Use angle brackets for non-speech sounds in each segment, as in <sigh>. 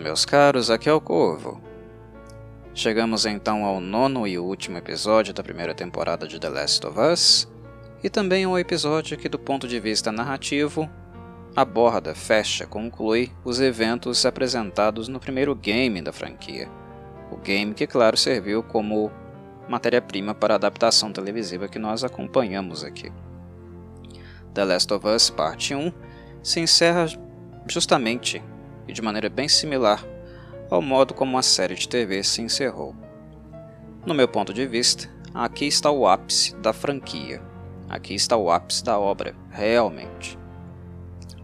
Fala, meus caros, aqui é o Corvo. Chegamos então ao nono e último episódio da primeira temporada de The Last of Us, e também ao episódio que, do ponto de vista narrativo, aborda, fecha, conclui os eventos apresentados no primeiro game da franquia. O game que, claro, serviu como matéria-prima para a adaptação televisiva que nós acompanhamos aqui. The Last of Us Parte 1 se encerra justamente e de maneira bem similar ao modo como a série de TV se encerrou. No meu ponto de vista, aqui está o ápice da franquia. Aqui está o ápice da obra, realmente.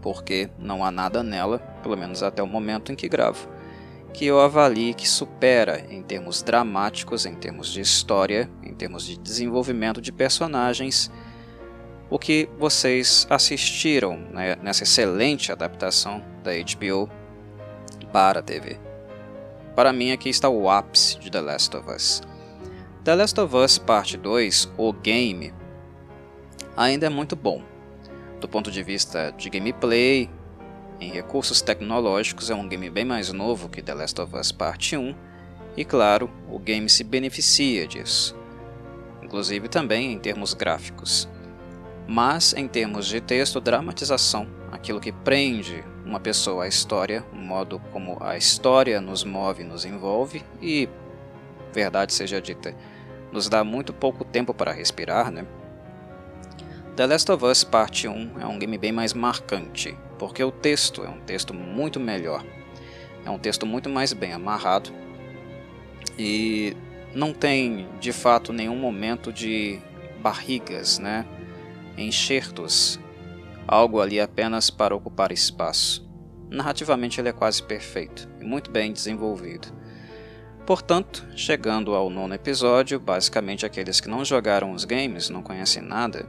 Porque não há nada nela, pelo menos até o momento em que gravo, que eu avalie que supera em termos dramáticos, em termos de história, em termos de desenvolvimento de personagens, o que vocês assistiram né, nessa excelente adaptação da HBO para a TV. Para mim, aqui está o ápice de The Last of Us. The Last of Us Parte 2, o game, ainda é muito bom. Do ponto de vista de gameplay, em recursos tecnológicos, é um game bem mais novo que The Last of Us Parte 1, e claro, o game se beneficia disso, inclusive também em termos gráficos. Mas em termos de texto, dramatização, aquilo que prende uma pessoa à história, o modo como a história nos move, nos envolve e, verdade seja dita, nos dá muito pouco tempo para respirar, né? The Last of Us Parte 1 é um game bem mais marcante, porque o texto é um texto muito melhor. É um texto muito mais bem amarrado e não tem, de fato, nenhum momento de barrigas, né? enxertos algo ali apenas para ocupar espaço. Narrativamente ele é quase perfeito e muito bem desenvolvido. Portanto, chegando ao nono episódio, basicamente aqueles que não jogaram os games, não conhecem nada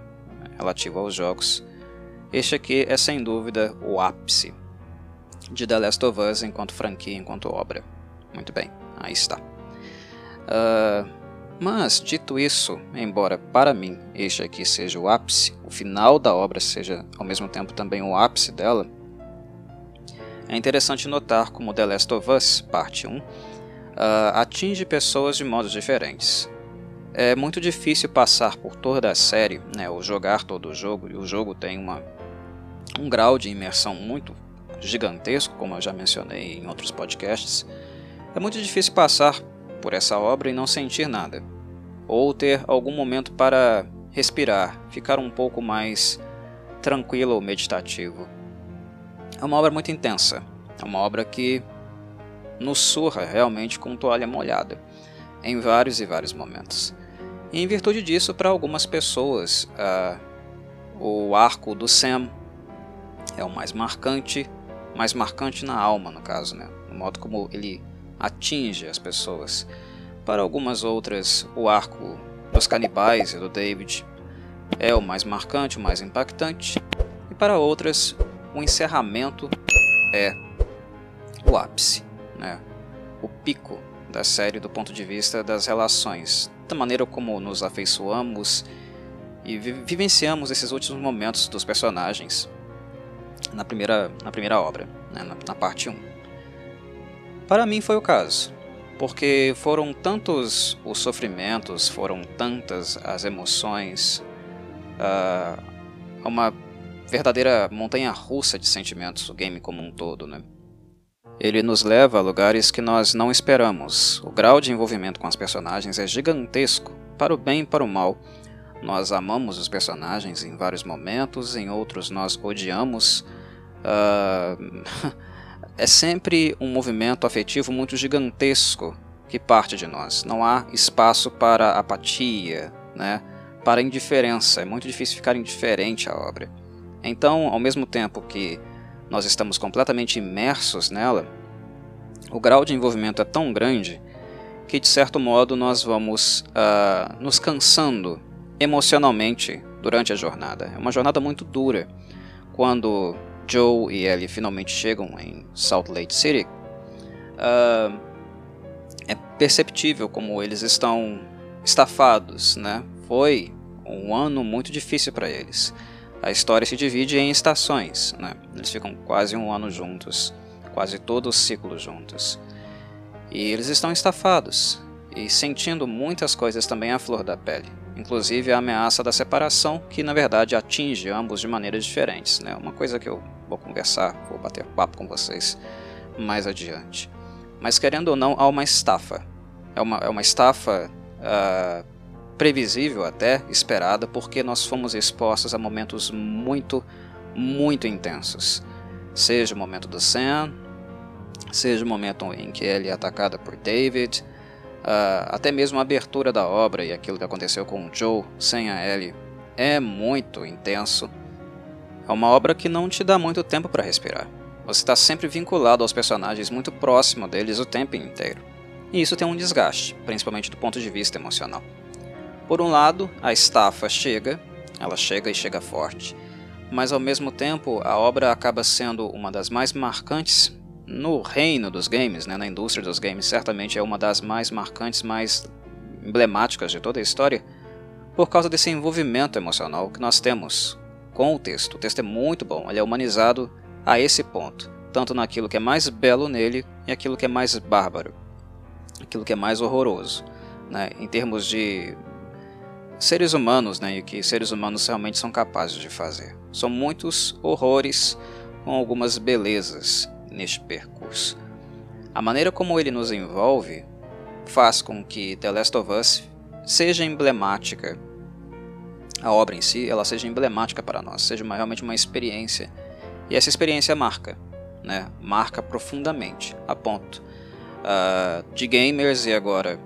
relativo aos jogos, este aqui é sem dúvida o ápice de The Last of Us enquanto franquia, enquanto obra. Muito bem, aí está. Uh, mas, dito isso, embora para mim este aqui seja o ápice, o final da obra seja ao mesmo tempo também o ápice dela, é interessante notar como The Last of Us, parte 1, uh, ah, atinge pessoas de modos diferentes. É muito difícil passar por toda a série, né, ou jogar todo o jogo, e o jogo tem uma, um grau de imersão muito gigantesco, como eu já mencionei em outros podcasts. É muito difícil passar por essa obra e não sentir nada, ou ter algum momento para respirar, ficar um pouco mais tranquilo ou meditativo. É uma obra muito intensa, é uma obra que nos surra realmente com toalha molhada, em vários e vários momentos. E em virtude disso, para algumas pessoas, uh, o arco do Sam é o mais marcante, mais marcante na alma, no caso, né? no modo como ele atinge as pessoas. Para algumas outras, o arco dos canibais e do David é o mais marcante, o mais impactante, e para outras, o encerramento é o ápice, né? o pico da série do ponto de vista das relações, da maneira como nos afeiçoamos e vivenciamos esses últimos momentos dos personagens na primeira, na primeira obra, né? na, na parte 1. Para mim foi o caso, porque foram tantos os sofrimentos, foram tantas as emoções, uh, uma verdadeira montanha russa de sentimentos, o game como um todo, né? Ele nos leva a lugares que nós não esperamos. O grau de envolvimento com as personagens é gigantesco, para o bem e para o mal. Nós amamos os personagens em vários momentos, em outros nós odiamos. Uh... <laughs> é sempre um movimento afetivo muito gigantesco que parte de nós. Não há espaço para apatia, né? para indiferença. É muito difícil ficar indiferente à obra. Então, ao mesmo tempo que nós estamos completamente imersos nela, o grau de envolvimento é tão grande que, de certo modo, nós vamos uh, nos cansando emocionalmente durante a jornada. É uma jornada muito dura. Quando Joe e Ellie finalmente chegam em Salt Lake City, uh, é perceptível como eles estão estafados, né? Foi um ano muito difícil para eles. A história se divide em estações, né? Eles ficam quase um ano juntos, quase todo o ciclo juntos. E eles estão estafados e sentindo muitas coisas também à flor da pele, inclusive a ameaça da separação, que na verdade atinge ambos de maneiras diferentes. Né? Uma coisa que eu vou conversar, vou bater papo com vocês mais adiante. Mas querendo ou não, há uma estafa. É uma, é uma estafa uh, previsível até, esperada, porque nós fomos expostos a momentos muito, muito intensos. Seja o momento do Sam, seja o momento em que ele é atacada por David, uh, até mesmo a abertura da obra e aquilo que aconteceu com o Joe sem a Ellie é muito intenso. É uma obra que não te dá muito tempo para respirar. Você está sempre vinculado aos personagens muito próximo deles o tempo inteiro. E isso tem um desgaste, principalmente do ponto de vista emocional. Por um lado, a estafa chega, ela chega e chega forte, mas ao mesmo tempo a obra acaba sendo uma das mais marcantes no reino dos games, né, na indústria dos games, certamente é uma das mais marcantes, mais emblemáticas de toda a história, por causa desse envolvimento emocional que nós temos com o texto. O texto é muito bom, ele é humanizado a esse ponto, tanto naquilo que é mais belo nele e aquilo que é mais bárbaro, aquilo que é mais horroroso, né, em termos de seres humanos, né, e o que seres humanos realmente são capazes de fazer. São muitos horrores com algumas belezas neste percurso. A maneira como ele nos envolve faz com que The Last of Us seja emblemática. A obra em si, ela seja emblemática para nós, seja uma, realmente uma experiência. E essa experiência marca, né? Marca profundamente, a ponto uh, de gamers e agora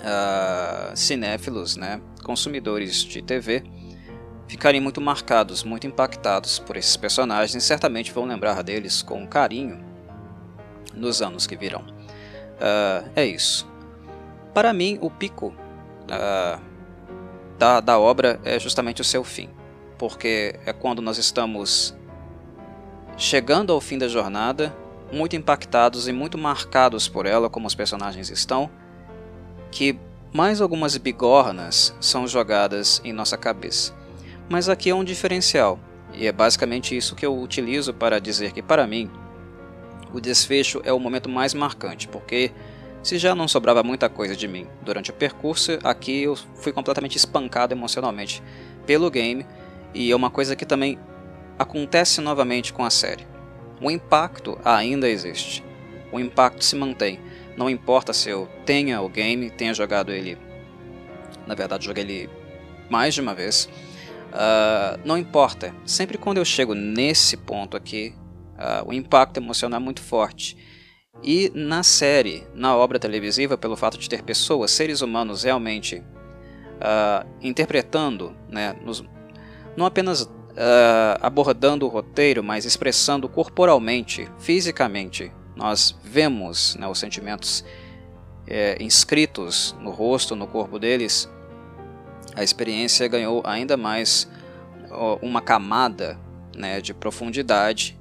uh, cinéfilos, né? Consumidores de TV ficarem muito marcados, muito impactados por esses personagens e certamente vão lembrar deles com carinho nos anos que virão. Uh, é isso. Para mim, o pico uh, da, da obra é justamente o seu fim, porque é quando nós estamos chegando ao fim da jornada, muito impactados e muito marcados por ela, como os personagens estão, que mais algumas bigornas são jogadas em nossa cabeça. Mas aqui é um diferencial, e é basicamente isso que eu utilizo para dizer que, para mim, o desfecho é o momento mais marcante, porque se já não sobrava muita coisa de mim durante o percurso, aqui eu fui completamente espancado emocionalmente pelo game, e é uma coisa que também acontece novamente com a série. O impacto ainda existe, o impacto se mantém. Não importa se eu tenha o game, tenha jogado ele. Na verdade, joguei ele mais de uma vez. Uh, não importa, sempre quando eu chego nesse ponto aqui, uh, o impacto emocional é muito forte. E na série, na obra televisiva, pelo fato de ter pessoas, seres humanos realmente uh, interpretando, né, nos, não apenas abordando o roteiro, mas expressando corporalmente, fisicamente, nós vemos né, os sentimentos é, inscritos no rosto, no corpo deles, a experiência ganhou ainda mais uma camada né, de profundidade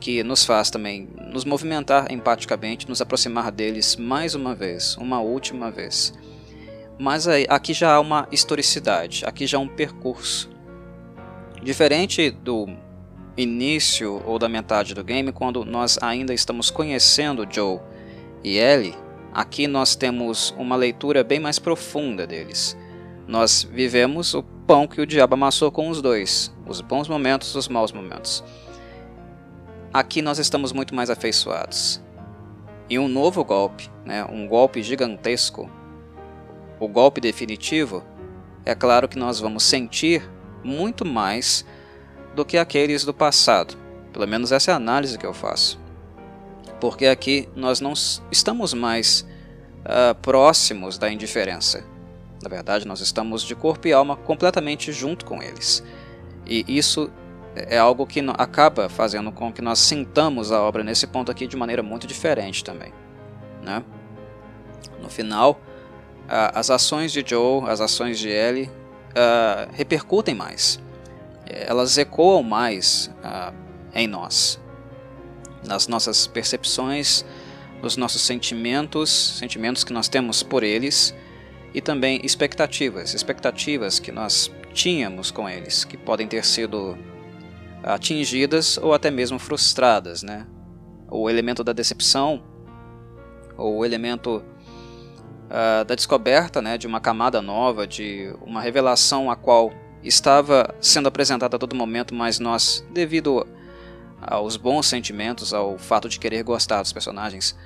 que nos faz também nos movimentar empaticamente, nos aproximar deles mais uma vez, uma última vez. Mas aí, aqui já há uma historicidade, aqui já há um percurso. Diferente do início ou da metade do game, quando nós ainda estamos conhecendo Joe e Ellie, aqui nós temos uma leitura bem mais profunda deles. Nós vivemos o pão que o diabo amassou com os dois, os bons momentos, os maus momentos. Aqui nós estamos muito mais afeiçoados. E um novo golpe, né, um golpe gigantesco, o golpe definitivo, é claro que nós vamos sentir muito mais do que aqueles do passado. Pelo menos essa é a análise que eu faço. Porque aqui nós não estamos mais uh, próximos da indiferença. Na verdade, nós estamos de corpo e alma completamente junto com eles. E isso é algo que acaba fazendo com que nós sintamos a obra nesse ponto aqui de maneira muito diferente também. Né? No final, as ações de Joe, as ações de Ellie uh, repercutem mais. Elas ecoam mais uh, em nós, nas nossas percepções, nos nossos sentimentos, sentimentos que nós temos por eles e também expectativas, expectativas que nós tínhamos com eles, que podem ter sido atingidas ou até mesmo frustradas, né? o elemento da decepção, ou o elemento uh, da descoberta né, de uma camada nova, de uma revelação a qual estava sendo apresentada a todo momento, mas nós, devido aos bons sentimentos, ao fato de querer gostar dos personagens,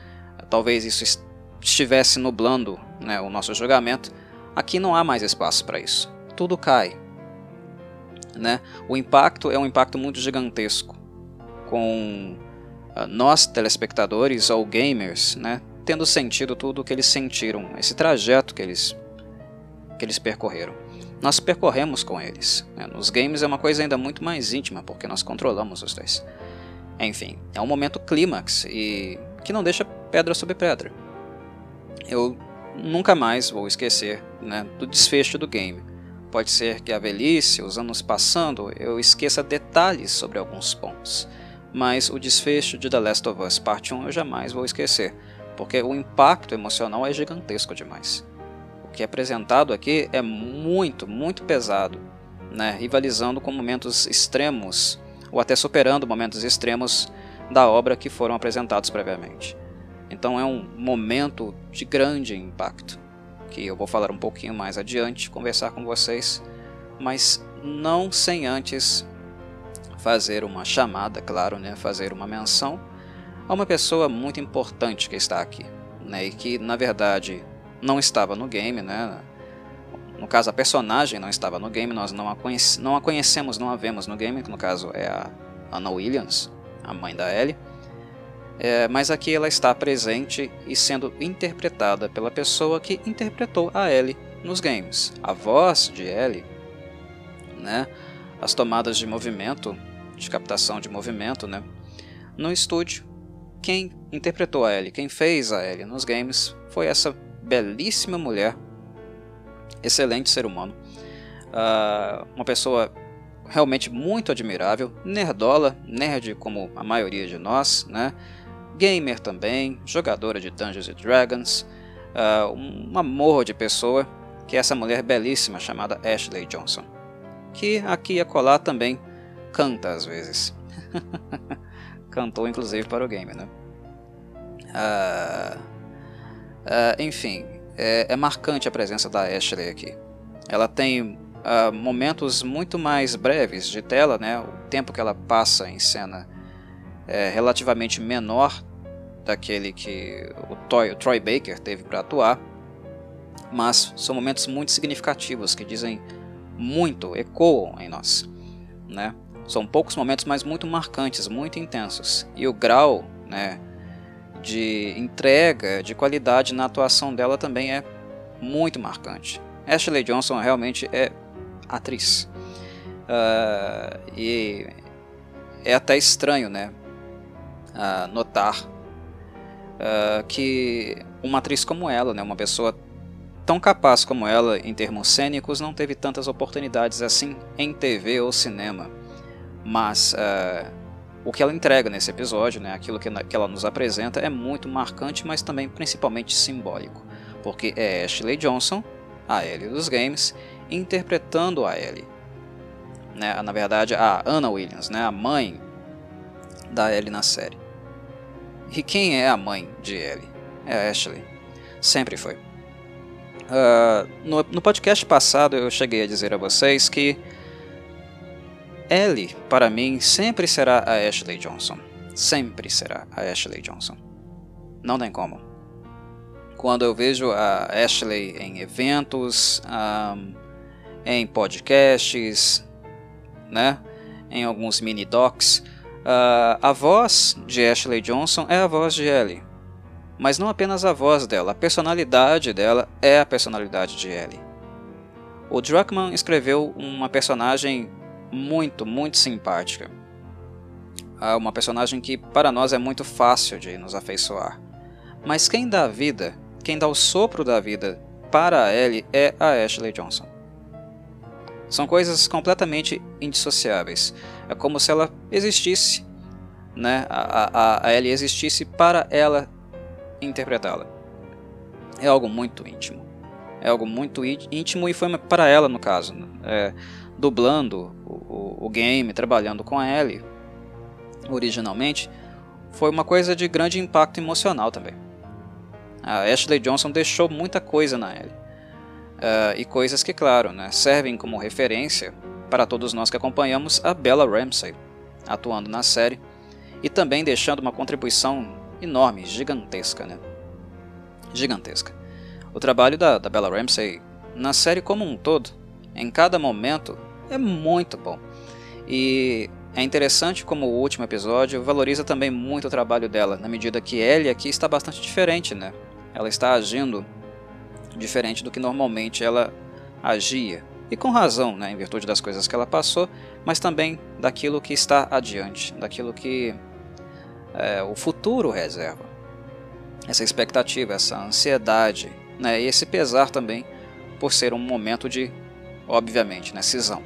talvez isso estivesse nublando né, o nosso julgamento. Aqui não há mais espaço para isso. Tudo cai. Né? O impacto é um impacto muito gigantesco, com uh, nós telespectadores ou gamers, né, tendo sentido tudo o que eles sentiram, esse trajeto que eles que eles percorreram. Nós percorremos com eles. Né? Nos games é uma coisa ainda muito mais íntima, porque nós controlamos os dois. Enfim, é um momento clímax e que não deixa pedra sobre pedra. Eu nunca mais vou esquecer né, do desfecho do game. Pode ser que a velhice, os anos passando, eu esqueça detalhes sobre alguns pontos, mas o desfecho de The Last of Us Part 1 eu jamais vou esquecer, porque o impacto emocional é gigantesco demais. O que é apresentado aqui é muito, muito pesado, né, rivalizando com momentos extremos, ou até superando momentos extremos da obra que foram apresentados previamente. Então é um momento de grande impacto, que eu vou falar um pouquinho mais adiante, conversar com vocês, mas não sem antes fazer uma chamada, claro, né, fazer uma menção a uma pessoa muito importante que está aqui, né, e que na verdade não estava no game, né, no caso a personagem não estava no game, nós não a, conhece, não a conhecemos, não a vemos no game, que no caso é a Anna Williams, a mãe da Ellie, é, mas aqui ela está presente e sendo interpretada pela pessoa que interpretou a Ellie nos games. A voz de Ellie, né, as tomadas de movimento, de captação de movimento, né, no estúdio, quem interpretou a Ellie, quem fez a Ellie nos games foi essa belíssima mulher, excelente ser humano, uh, uma pessoa realmente muito admirável, nerdola, nerd como a maioria de nós, né? Gamer também, jogadora de Dungeons Dragons, uh, um amor de pessoa, que é essa mulher belíssima chamada Ashley Johnson, que aqui e acolá também canta às vezes. <laughs> Cantou inclusive para o game, né? Uh, uh, enfim, é, é, marcante a presença da Ashley aqui. Ela tem momentos muito mais breves de tela, né? O tempo que ela passa em cena é, relativamente menor daquele que o, o Troy Baker teve para atuar, mas são momentos muito significativos que dizem muito, ecoam em nós. Né? São poucos momentos, mas muito marcantes, muito intensos. E o grau né, de entrega, de qualidade na atuação dela também é muito marcante. Ashley Johnson realmente é atriz. Uh, e é até estranho, né? Notar uh, que uma atriz como ela, né, uma pessoa tão capaz como ela em termos cênicos, não teve tantas oportunidades assim em TV ou cinema. Mas uh, o que ela entrega nesse episódio, né, aquilo que, que ela nos apresenta, é muito marcante, mas também principalmente simbólico. Porque é Ashley Johnson, a Ellie dos games, interpretando a Ellie. Né, na verdade, a Anna Williams, né, a mãe da Ellie na série. E quem é a mãe de Ellie? É a Ashley. Sempre foi. Uh, no, no podcast passado eu cheguei a dizer a vocês que Ellie, para mim, sempre será a Ashley Johnson. Sempre será a Ashley Johnson. Não tem como. Quando eu vejo a Ashley em eventos, um, em podcasts, né, em alguns mini docs, Uh, a voz de Ashley Johnson é a voz de Ellie. Mas não apenas a voz dela, a personalidade dela é a personalidade de Ellie. O Druckmann escreveu uma personagem muito, muito simpática. Uh, uma personagem que para nós é muito fácil de nos afeiçoar. Mas quem dá a vida, quem dá o sopro da vida para a Ellie é a Ashley Johnson. São coisas completamente indissociáveis. É como se ela existisse, né? a, a, a Ellie existisse para ela interpretá-la. É algo muito íntimo. É algo muito íntimo e foi para ela, no caso. Né? É, dublando o, o, o game, trabalhando com a Ellie originalmente, foi uma coisa de grande impacto emocional também. A Ashley Johnson deixou muita coisa na Ellie. Uh, e coisas que, claro, né, servem como referência para todos nós que acompanhamos a Bella Ramsey atuando na série e também deixando uma contribuição enorme, gigantesca, né? Gigantesca. O trabalho da, da Bella Ramsey na série como um todo, em cada momento, é muito bom. E é interessante como o último episódio valoriza também muito o trabalho dela, na medida que Ellie aqui está bastante diferente, né? Ela está agindo diferente do que normalmente ela agia. E com razão, né, em virtude das coisas que ela passou, mas também daquilo que está adiante, daquilo que é, o futuro reserva. Essa expectativa, essa ansiedade, né, e esse pesar também por ser um momento de, obviamente, né, cisão.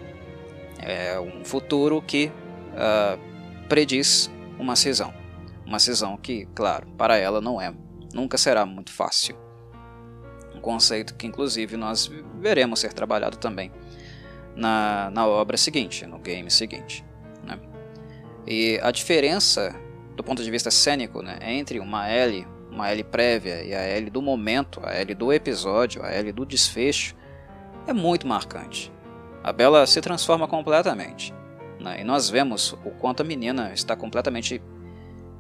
É um futuro que uh, prediz uma cisão. Uma cisão que, claro, para ela não é, nunca será muito fácil conceito que inclusive nós veremos ser trabalhado também na, na obra seguinte, no game seguinte. Né? E a diferença do ponto de vista cênico né, entre uma L, uma L prévia e a L do momento, a L do episódio, a L do desfecho, é muito marcante. A Bella se transforma completamente. Né, e nós vemos o quanto a menina está completamente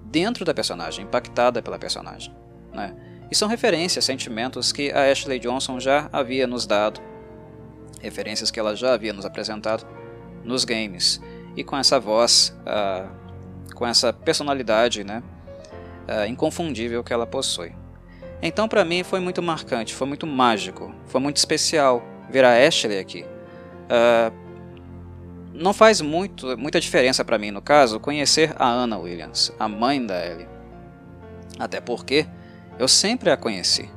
dentro da personagem, impactada pela personagem. Né? E são referências, sentimentos que a Ashley Johnson já havia nos dado, referências que ela já havia nos apresentado nos games. E com essa voz, uh, com essa personalidade né, uh, inconfundível que ela possui. Então, para mim, foi muito marcante, foi muito mágico, foi muito especial ver a Ashley aqui. Uh, não faz muito, muita diferença para mim, no caso, conhecer a Anna Williams, a mãe da Ellie. Até porque eu sempre a conheci.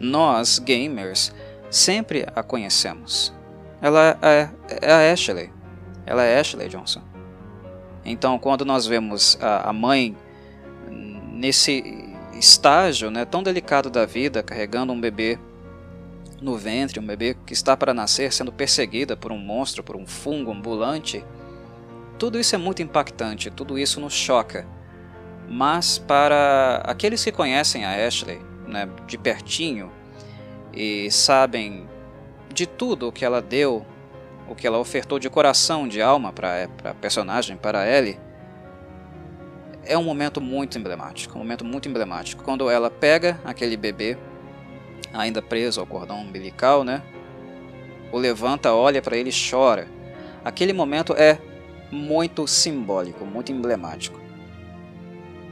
Nós, gamers, sempre a conhecemos. Ela é, é a Ashley. Ela é Ashley Johnson. Então, quando nós vemos a, a mãe nesse estágio né, tão delicado da vida, carregando um bebê no ventre, um bebê que está para nascer, sendo perseguida por um monstro, por um fungo ambulante, tudo isso é muito impactante, tudo isso nos choca. Mas para aqueles que conhecem a Ashley né, de pertinho e sabem de tudo o que ela deu, o que ela ofertou de coração, de alma para a personagem, para Ellie, é um momento muito emblemático, um momento muito emblemático. Quando ela pega aquele bebê, ainda preso ao cordão umbilical, né? O levanta, olha para ele e chora. Aquele momento é muito simbólico, muito emblemático.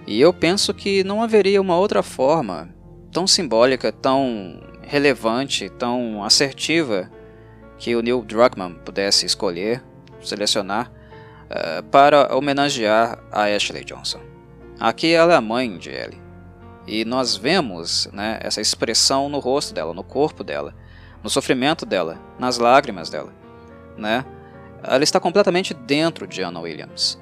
E eu penso que não haveria uma outra forma tão simbólica, tão relevante, tão assertiva que o Neil Druckmann pudesse escolher, selecionar uh, para homenagear a Ashley Johnson. Aqui ela é a mãe de Ellie. E nós vemos né, essa expressão no rosto dela, no corpo dela, no sofrimento dela, nas lágrimas dela. Né? Ela está completamente dentro de Anna Williams.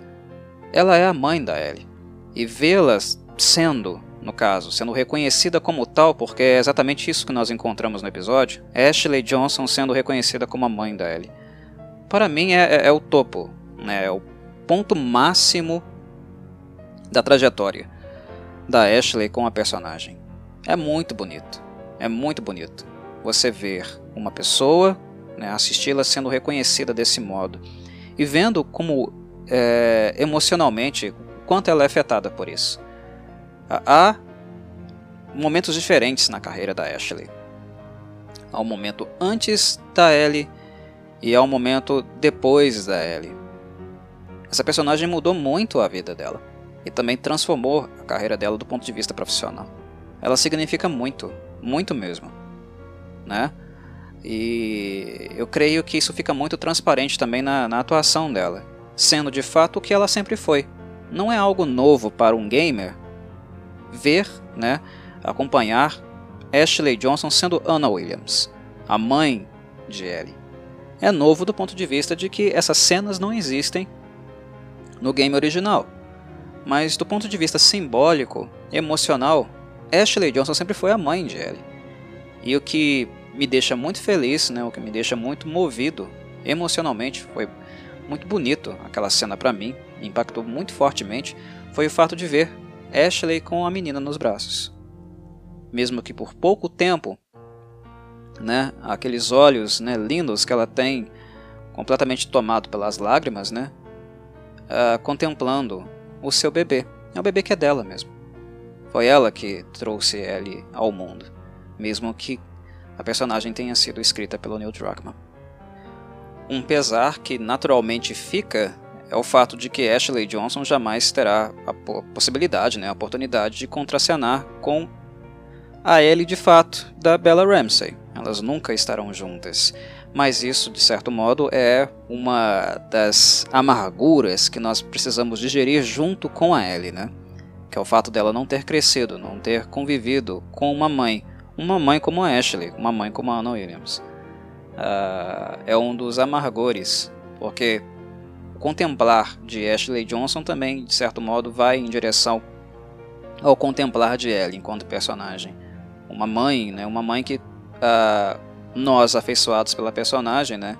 Ela é a mãe da Ellie e vê-la sendo, no caso, sendo reconhecida como tal, porque é exatamente isso que nós encontramos no episódio, Ashley Johnson sendo reconhecida como a mãe da Ellie. Para mim é, é, é o topo, né, é o ponto máximo da trajetória da Ashley com a personagem. É muito bonito, é muito bonito você ver uma pessoa, né, assisti-la sendo reconhecida desse modo e vendo como é, emocionalmente quanto ela é afetada por isso. Há momentos diferentes na carreira da Ashley. Há um momento antes da Ellie e há um momento depois da Ellie. Essa personagem mudou muito a vida dela e também transformou a carreira dela do ponto de vista profissional. Ela significa muito, muito mesmo, né? E eu creio que isso fica muito transparente também na, na atuação dela, sendo de fato o que ela sempre foi, não é algo novo para um gamer ver, né, acompanhar Ashley Johnson sendo Anna Williams, a mãe de Ellie. É novo do ponto de vista de que essas cenas não existem no game original. Mas do ponto de vista simbólico, emocional, Ashley Johnson sempre foi a mãe de Ellie. E o que me deixa muito feliz, né, o que me deixa muito movido emocionalmente, foi muito bonito aquela cena para mim, impactou muito fortemente foi o fato de ver Ashley com a menina nos braços. Mesmo que por pouco tempo, né, aqueles olhos né, lindos que ela tem, completamente tomado pelas lágrimas, né, uh, contemplando o seu bebê. É o bebê que é dela mesmo. Foi ela que trouxe ele ao mundo, mesmo que a personagem tenha sido escrita pelo Neil Druckmann. Um pesar que naturalmente fica é o fato de que Ashley Johnson jamais terá a possibilidade, né, a oportunidade de contracenar com a Ellie de fato da Bella Ramsey. Elas nunca estarão juntas. Mas isso, de certo modo, é uma das amarguras que nós precisamos digerir junto com a Ellie, né? Que é o fato dela não ter crescido, não ter convivido com uma mãe. Uma mãe como a Ashley, uma mãe como a Anna Williams. Uh, é um dos amargores, porque contemplar de Ashley Johnson também, de certo modo, vai em direção ao contemplar de Ellie enquanto personagem. Uma mãe, né, uma mãe que uh, nós, afeiçoados pela personagem, né,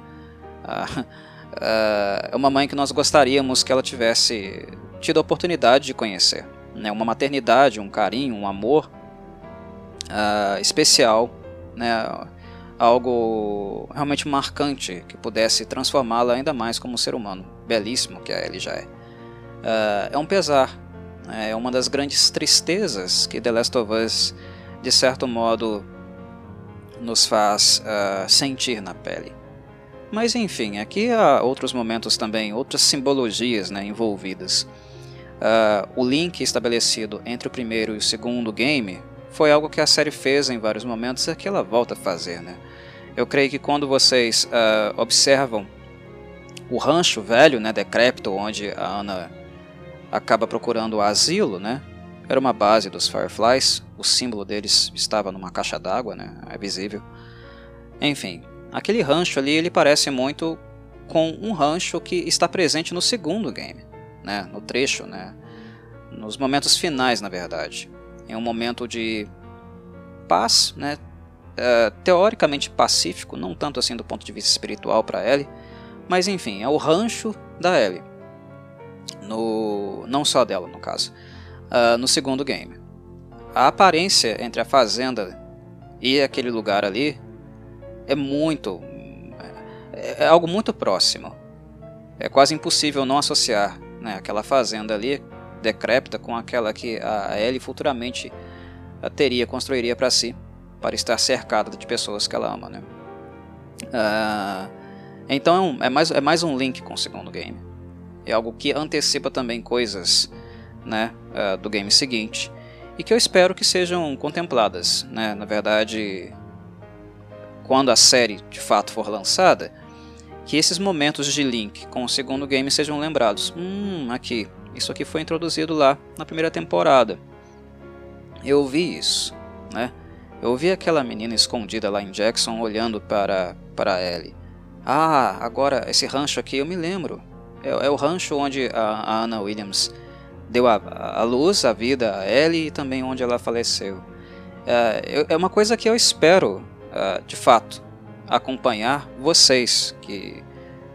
uh, uh, <laughs> é uma mãe que nós gostaríamos que ela tivesse tido a oportunidade de conhecer. Né, uma maternidade, um carinho, um amor especial, né, algo realmente marcante que pudesse transformá-la ainda mais como ser humano belíssimo que a Ellie já é. Uh, é um pesar, né? é uma das grandes tristezas que The Last of Us, de certo modo, nos faz uh, sentir na pele. Mas enfim, aqui há outros momentos também, outras simbologias né, envolvidas. Uh, o link estabelecido entre o primeiro e o segundo game foi algo que a série fez em vários momentos e que ela volta a fazer. Né? Eu creio que quando vocês uh, observam o rancho velho, né, decrépito, onde a Ana acaba procurando asilo, né, era uma base dos Fireflies, o símbolo deles estava numa caixa d'água, né, é visível. Enfim, aquele rancho ali ele parece muito com um rancho que está presente no segundo game, né, no trecho, né, nos momentos finais, na verdade. Em um momento de paz, né, é, teoricamente pacífico, não tanto assim do ponto de vista espiritual para Ellie, mas enfim, é o rancho da Ellie. No, não só dela, no caso. Uh, no segundo game. A aparência entre a fazenda e aquele lugar ali é muito. É, é algo muito próximo. É quase impossível não associar né, aquela fazenda ali, decrépita, com aquela que a Ellie futuramente teria, construiria para si, para estar cercada de pessoas que ela ama. Né? Uh, então é mais, é mais um link com o segundo game. É algo que antecipa também coisas né, uh, do game seguinte e que eu espero que sejam contempladas. Né? Na verdade, quando a série de fato for lançada, que esses momentos de link com o segundo game sejam lembrados. Hum, aqui, isso aqui foi introduzido lá na primeira temporada. Eu vi isso, né? Eu vi aquela menina escondida lá em Jackson olhando para para Ellie. Ah, agora esse rancho aqui eu me lembro. É, é o rancho onde a, a Anna Williams deu a, a, luz, a vida a Ellie e também onde ela faleceu. É, é uma coisa que eu espero, uh, de fato, acompanhar vocês que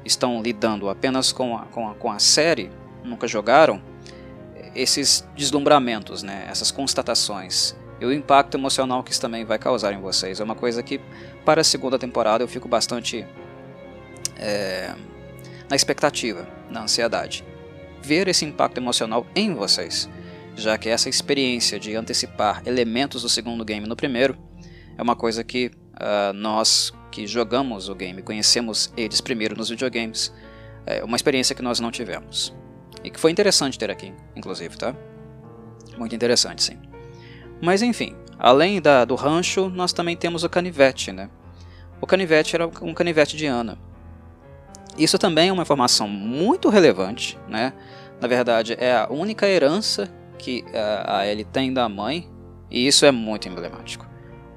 estão lidando apenas com a, com a, com a série, nunca jogaram, esses deslumbramentos, né, essas constatações e o impacto emocional que isso também vai causar em vocês. É uma coisa que, para a segunda temporada, eu fico bastante é, na expectativa, na ansiedade. Ver esse impacto emocional em vocês, já que essa experiência de antecipar elementos do segundo game no primeiro é uma coisa que uh, nós que jogamos o game, conhecemos eles primeiro nos videogames, é uma experiência que nós não tivemos. E que foi interessante ter aqui, inclusive, tá? Muito interessante, sim. Mas enfim, além da, do rancho, nós também temos o canivete, né? O canivete era um canivete de Ana. Isso também é uma informação muito relevante, né? Na verdade, é a única herança que eh, a Ellie tem da mãe, e isso é muito emblemático.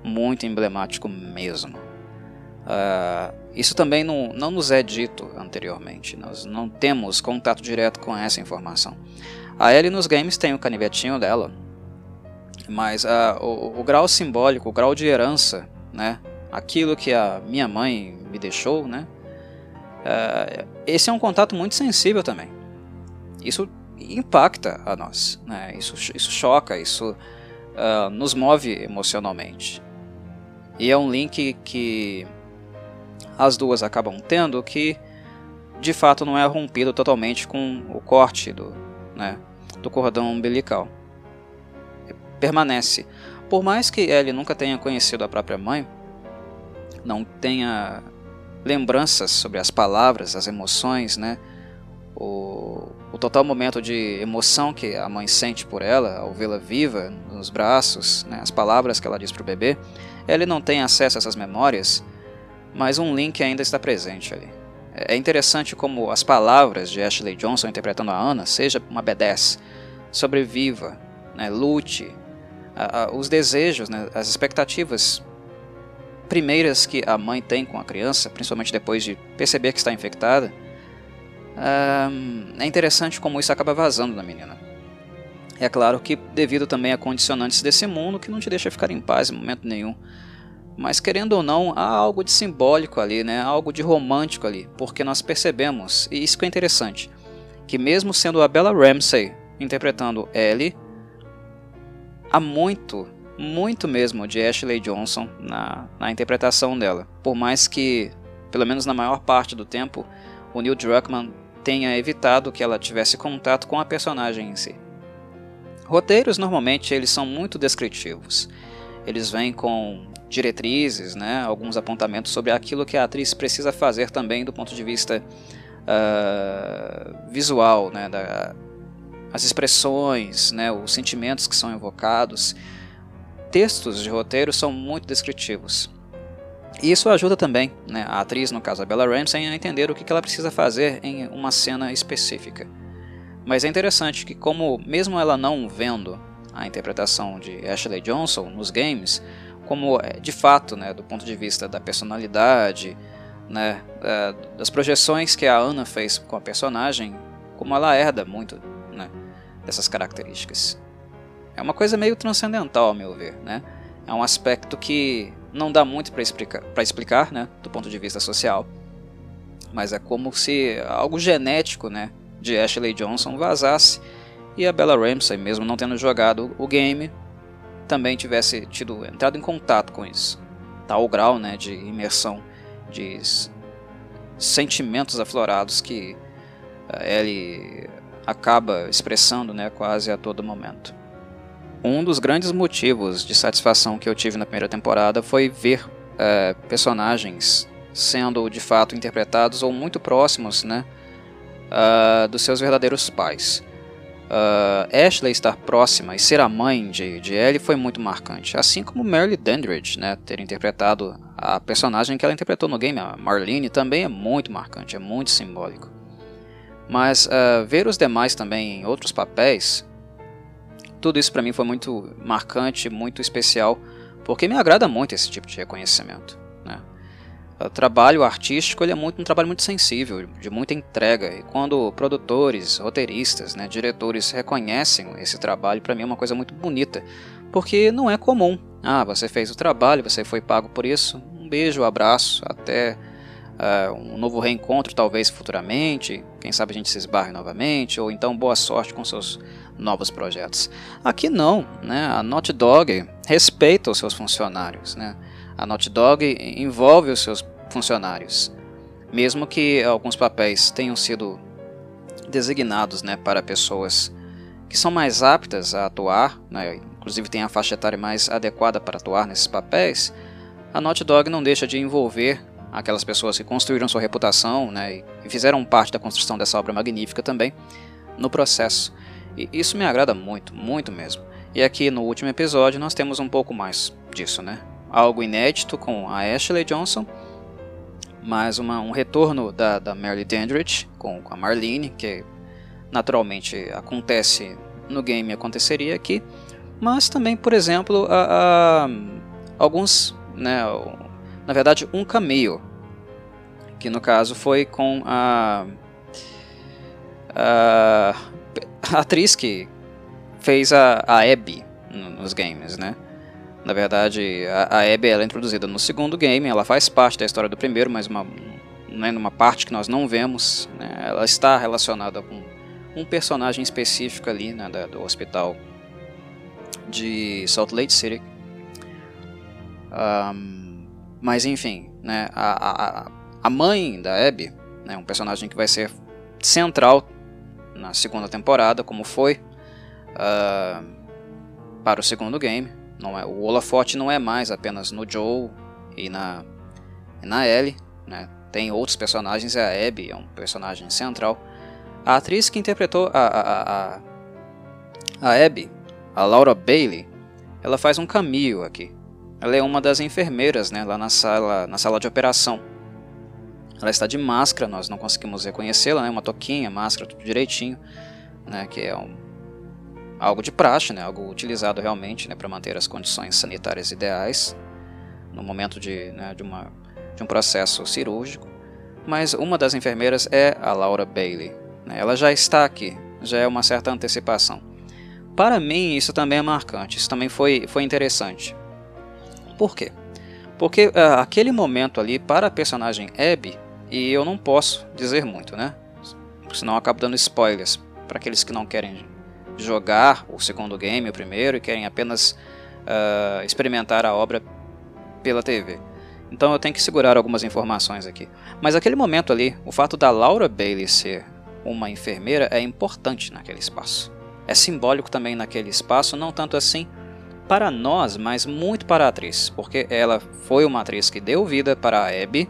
Muito emblemático mesmo. Uh, isso também não, não nos é dito anteriormente, nós não temos contato direto com essa informação. A Ellie nos games tem o canivetinho dela, mas uh, o, o, grau simbólico, o grau de herança, né, aquilo que a minha mãe me deixou, né, Uh, esse é um contato muito sensível também. Isso impacta a nós. Né? Isso, isso choca, isso uh, nos move emocionalmente. E é um link que as duas acabam tendo que de fato não é rompido totalmente com o corte do, né, do cordão umbilical. Permanece. Por mais que ele nunca tenha conhecido a própria mãe, não tenha lembranças sobre as palavras, as emoções, né? O, o total momento de emoção que a mãe sente por ela ao vê-la viva nos braços, né? as palavras que ela diz para o bebê, ele não tem acesso a essas memórias, mas um link ainda está presente ali. É interessante como as palavras de Ashley Johnson interpretando a Anna, seja uma B10, sobreviva, né, lute, a, a, os desejos, né, as expectativas primeiras que a mãe tem com a criança, principalmente depois de perceber que está infectada, é interessante como isso acaba vazando na menina. É claro que devido também a condicionantes desse mundo que não te deixa ficar em paz em momento nenhum. Mas querendo ou não, há algo de simbólico ali, né? algo de romântico ali, porque nós percebemos, e isso que é interessante, que mesmo sendo a Bella Ramsey interpretando Ellie, há muito, muito mesmo de Ashley Johnson na, na interpretação dela. Por mais que, pelo menos na maior parte do tempo, o Neil Druckmann tenha evitado que ela tivesse contato com a personagem em si. Roteiros normalmente eles são muito descritivos. Eles vêm com diretrizes, né, alguns apontamentos sobre aquilo que a atriz precisa fazer também do ponto de vista uh, visual, né, da, as expressões, né, os sentimentos que são evocados. Textos de roteiro são muito descritivos. E isso ajuda também né, a atriz, no caso a Bella Ramsey, a entender o que ela precisa fazer em uma cena específica. Mas é interessante que, como mesmo ela não vendo a interpretação de Ashley Johnson nos games, como é, de fato, né, do ponto de vista da personalidade, né, das projeções que a Anna fez com a personagem, como ela herda muito né, dessas características. É uma coisa meio transcendental, ao meu ver. Né? É um aspecto que não dá muito para explicar, explicar né, do ponto de vista social, mas é como se algo genético né, de Ashley Johnson vazasse e a Bella Ramsey, mesmo não tendo jogado o game, também tivesse tido entrado em contato com isso. Tal grau né, de imersão, de sentimentos aflorados que eh, ele acaba expressando né, quase a todo momento. Um dos grandes motivos de satisfação que eu tive na primeira temporada foi ver é, personagens sendo de fato interpretados ou muito próximos né, uh, dos seus verdadeiros pais uh, Ashley estar próxima e ser a mãe de, de Ellie foi muito marcante, assim como Mary Dandridge, né, ter interpretado a personagem que ela interpretou no game, a Marlene, também é muito marcante, é muito simbólico. Mas uh, ver os demais também em outros papéis, tudo isso para mim foi muito marcante, muito especial, porque me agrada muito esse tipo de reconhecimento. Né? O trabalho artístico ele é muito, um trabalho muito sensível, de muita entrega. E quando produtores, roteiristas, né, diretores reconhecem esse trabalho, para mim é uma coisa muito bonita. Porque não é comum. Ah, você fez o trabalho, você foi pago por isso. Um beijo, um abraço, até uh, um novo reencontro, talvez futuramente. Quem sabe a gente se esbarre novamente. Ou então boa sorte com seus novos projetos. Aqui não, né? A Naughty Dog respeita os seus funcionários, né? A Naughty Dog envolve os seus funcionários. Mesmo que alguns papéis tenham sido designados né, para pessoas que são mais aptas a atuar, né, inclusive tem a faixa etária mais adequada para atuar nesses papéis, a Naughty Dog não deixa de envolver aquelas pessoas que construíram sua reputação né, e fizeram parte da construção dessa obra magnífica também no processo. E isso me agrada muito, muito mesmo. E aqui no último episódio nós temos um pouco mais disso, né? Algo inédito com a Ashley Johnson mas uma, um retorno da, da Mary Dandridge com, com a Marlene, que naturalmente acontece no game aconteceria aqui, mas também, por exemplo, a, a, alguns, né, na verdade, um cameo, que no caso foi com a, a, atriz que fez a, a Abby nos games, né? Na verdade, a, a Abby ela é introduzida no segundo game, ela faz parte da história do primeiro, mas uma, né, numa parte que nós não vemos. Né, ela está relacionada com um personagem específico ali né, da, do hospital de Salt Lake City. Um, mas enfim, né, a, a, a mãe da Abby, né, um personagem que vai ser central na segunda temporada, como foi uh, para o segundo game. Não é, o holofote não é mais apenas no Joe e na, e na Ellie, né, tem outros personagens, a Abby é um personagem central. A atriz que interpretou a, a, a, a Abby, a Laura Bailey, ela faz um cameo aqui. Ela é uma das enfermeiras né, lá na sala, na sala de operação. Ela está de máscara, nós não conseguimos reconhecê-la, né, uma toquinha, máscara, tudo direitinho, né, que é um, algo de praxe, né, algo utilizado realmente né, para manter as condições sanitárias ideais no momento de, né, de uma de um processo cirúrgico, mas uma das enfermeiras é a Laura Bailey. Né? Ela já está aqui, já é uma certa antecipação. Para mim, isso também é marcante, isso também foi, foi interessante. Por quê? Porque uh, aquele momento ali, para a personagem Abby, e eu não posso dizer muito, né? Senão eu acabo dando spoilers para aqueles que não querem jogar o segundo game, o primeiro, e querem apenas uh, experimentar a obra pela TV. Então eu tenho que segurar algumas informações aqui. Mas aquele momento ali, o fato da Laura Bailey ser uma enfermeira é importante naquele espaço. É simbólico também naquele espaço, não tanto assim para nós, mas muito para a atriz, porque ela foi uma atriz que deu vida para a Abby.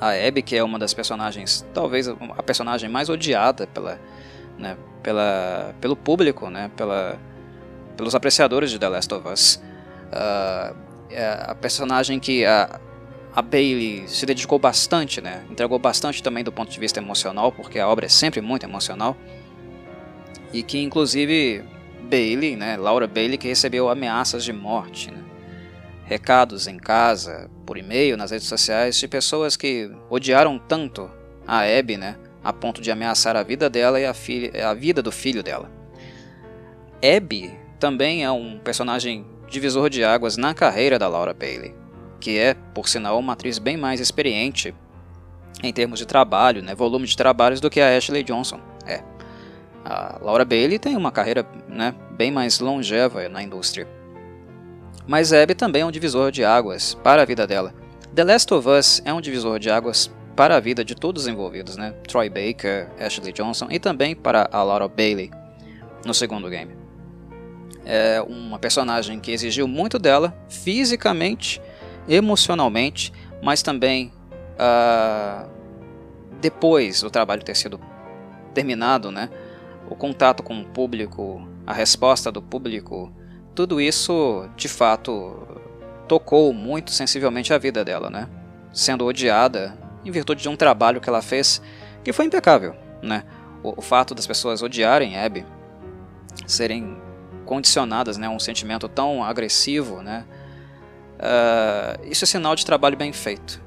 A Abby, que é uma das personagens, talvez a personagem mais odiada pela, né, pela, pelo público, né, pela, pelos apreciadores de The Last of Us. Uh, é a personagem que a, a Bailey se dedicou bastante, né? Entregou bastante também do ponto de vista emocional, porque a obra é sempre muito emocional. E que inclusive Bailey, né, Laura Bailey, que recebeu ameaças de morte, né? Recados em casa, por e-mail, nas redes sociais, de pessoas que odiaram tanto a Abby, né, a ponto de ameaçar a vida dela e a, filha, a vida do filho dela. Abby também é um personagem divisor de águas na carreira da Laura Bailey, que é, por sinal, uma atriz bem mais experiente em termos de trabalho, né, volume de trabalhos do que a Ashley Johnson. É. A Laura Bailey tem uma carreira né, bem mais longeva na indústria. Mas Abby também é um divisor de águas para a vida dela. The Last of Us é um divisor de águas para a vida de todos os envolvidos, né? Troy Baker, Ashley Johnson e também para a Laura Bailey no segundo game é uma personagem que exigiu muito dela, fisicamente, emocionalmente, mas também uh, depois do trabalho ter sido terminado, né, o contato com o público, a resposta do público, tudo isso de fato tocou muito sensivelmente a vida dela, né, sendo odiada em virtude de um trabalho que ela fez que foi impecável, né. O, o fato das pessoas odiarem Abby, serem condicionadas né, a um sentimento tão agressivo, né, uh, isso é sinal de trabalho bem feito.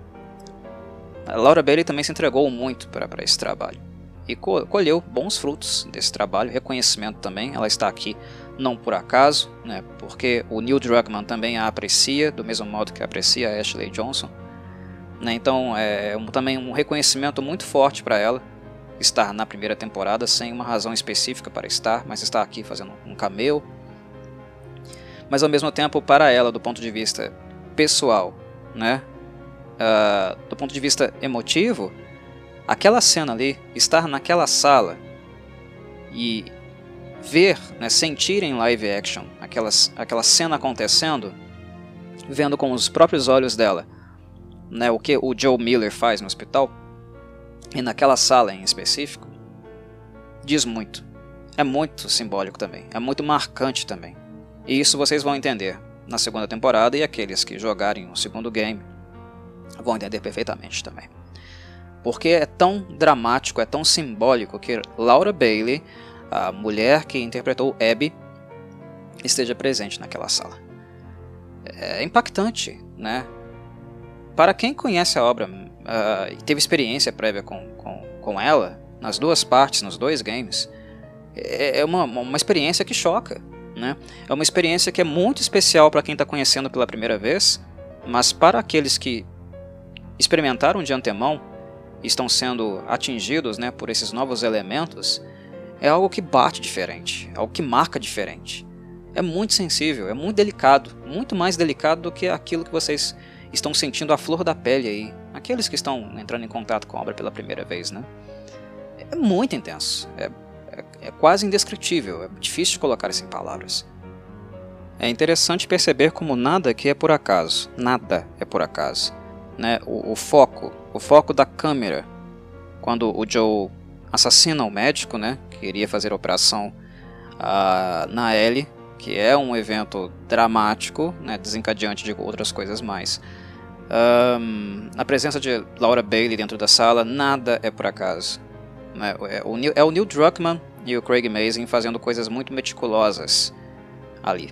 A Laura Bailey também se entregou muito para esse trabalho e colheu bons frutos desse trabalho, reconhecimento também. Ela está aqui não por acaso, né, porque o Neil Druckmann também a aprecia, do mesmo modo que aprecia a Ashley Johnson. Né, então é um, também um reconhecimento muito forte para ela estar na primeira temporada sem uma razão específica para estar, mas está aqui fazendo um cameo. Mas ao mesmo tempo, para ela, do ponto de vista pessoal, né? Uh, do ponto de vista emotivo, aquela cena ali, estar naquela sala e ver, né, sentir em live action aquelas, aquela cena acontecendo, vendo com os próprios olhos dela, né, o que o Joe Miller faz no hospital, e naquela sala em específico, diz muito. É muito simbólico também, é muito marcante também. E isso vocês vão entender na segunda temporada e aqueles que jogarem o segundo game vão entender perfeitamente também. Porque é tão dramático, é tão simbólico que Laura Bailey, a mulher que interpretou Abby, esteja presente naquela sala. É impactante, né? Para quem conhece a obra uh, e teve experiência prévia com, com, com ela, nas duas partes, nos dois games, é, é uma, uma experiência que choca. Né? É uma experiência que é muito especial para quem está conhecendo pela primeira vez, mas para aqueles que experimentaram de antemão estão sendo atingidos né, por esses novos elementos, é algo que bate diferente, é algo que marca diferente. É muito sensível, é muito delicado, muito mais delicado do que aquilo que vocês estão sentindo a flor da pele aí, aqueles que estão entrando em contato com a obra pela primeira vez, né? É muito intenso, é, é, é quase indescritível, é difícil de colocar isso em palavras. É interessante perceber como nada aqui é por acaso, nada é por acaso. Né? O, o foco, o foco da câmera, quando o Joe assassina o médico, né, que iria fazer a operação uh, na Ellie, que é um evento dramático, né, desencadeante de outras coisas mais. Um, a presença de Laura Bailey dentro da sala, nada é por acaso. Né? É, o Neil, é o Neil Druckmann e o Craig Mazin fazendo coisas muito meticulosas ali.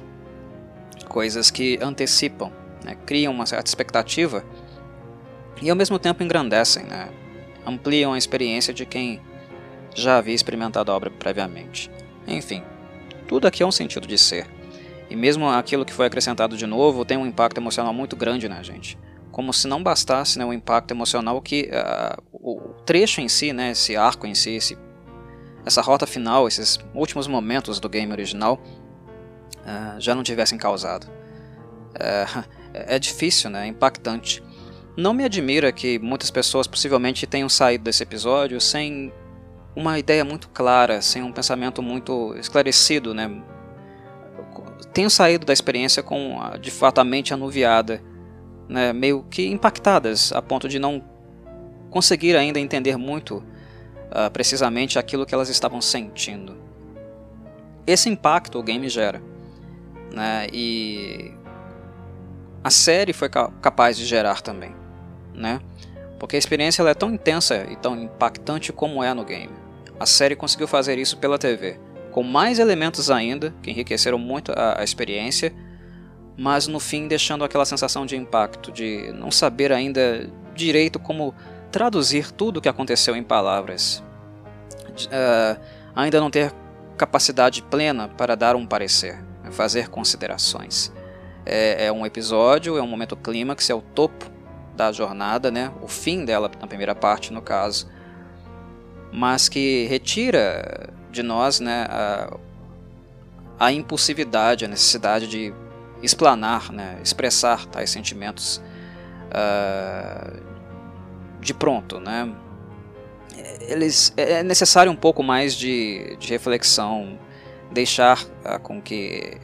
Coisas que antecipam, né? criam uma certa expectativa e ao mesmo tempo engrandecem, né? ampliam a experiência de quem já havia experimentado a obra previamente. Enfim, tudo aqui é um sentido de ser. E mesmo aquilo que foi acrescentado de novo tem um impacto emocional muito grande na gente. Como se não bastasse né, o impacto emocional que uh, o trecho em si, né, esse arco em si, esse, essa rota final, esses últimos momentos do game original uh, já não tivessem causado. Uh, <laughs> é difícil, né, é impactante. Não me admira que muitas pessoas possivelmente tenham saído desse episódio sem uma ideia muito clara, sem um pensamento muito esclarecido, né? Tenho saído da experiência com de fato a mente anuviada, né? meio que impactadas a ponto de não conseguir ainda entender muito uh, precisamente aquilo que elas estavam sentindo. Esse impacto o game gera, né? E a série foi capaz de gerar também, né? Porque a experiência é tão intensa e tão impactante como é no game. A série conseguiu fazer isso pela TV, com mais elementos ainda, que enriqueceram muito a, a experiência, mas no fim deixando aquela sensação de impacto, de não saber ainda direito como traduzir tudo o que aconteceu em palavras, uh, ainda não ter capacidade plena para dar um parecer, fazer considerações. É, é um episódio, é um momento clímax, é o topo da jornada, né? o fim dela na primeira parte, no caso, mas que retira de nós né, a, a impulsividade, a necessidade de explanar, né, expressar tais sentimentos uh, de pronto. Né? Eles, é necessário um pouco mais de, de reflexão, deixar uh, com que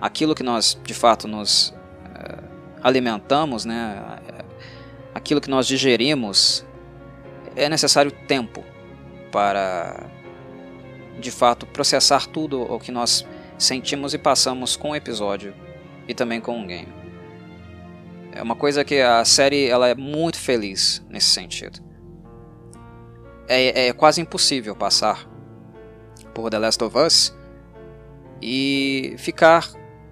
aquilo que nós de fato nos uh, alimentamos, né, aquilo que nós digerimos, é necessário tempo para de fato processar tudo o que nós sentimos e passamos com o episódio e também com o game. É uma coisa que a série ela é muito feliz nesse sentido. É, é quase impossível passar por The Last of Us e ficar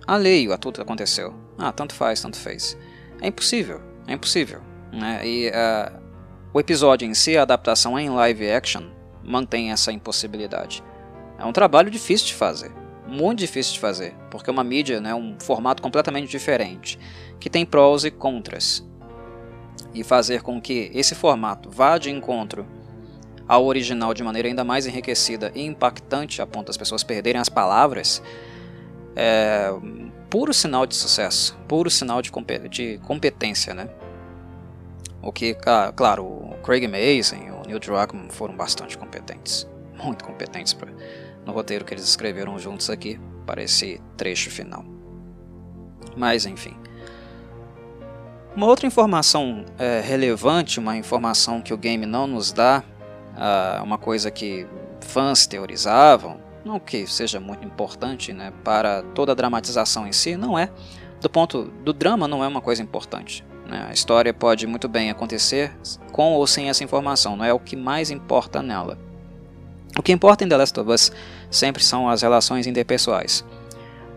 alheio a tudo que aconteceu. Ah, tanto faz, tanto fez. É impossível, é impossível. Né? E uh, o episódio em si, a adaptação em live action, mantém essa impossibilidade. É um trabalho difícil de fazer, muito difícil de fazer, porque é uma mídia, né, um formato completamente diferente, que tem prós e contras. E fazer com que esse formato vá de encontro ao original de maneira ainda mais enriquecida e impactante, a ponto das pessoas perderem as palavras, é puro sinal de sucesso, puro sinal de, competência, né? O que, claro, o Craig Mason, Neil Druckmann foram bastante competentes, muito competentes pra, no roteiro que eles escreveram juntos aqui para esse trecho final. Mas enfim. Uma outra informação é, relevante, uma informação que o game não nos dá, uh, uma coisa que fãs teorizavam, não que seja muito importante né, para toda a dramatização em si, não é. Do ponto do drama não é uma coisa importante. Né? A história pode muito bem acontecer com ou sem essa informação, não é o que mais importa nela. O que importa em The Last of Us sempre são as relações interpessoais.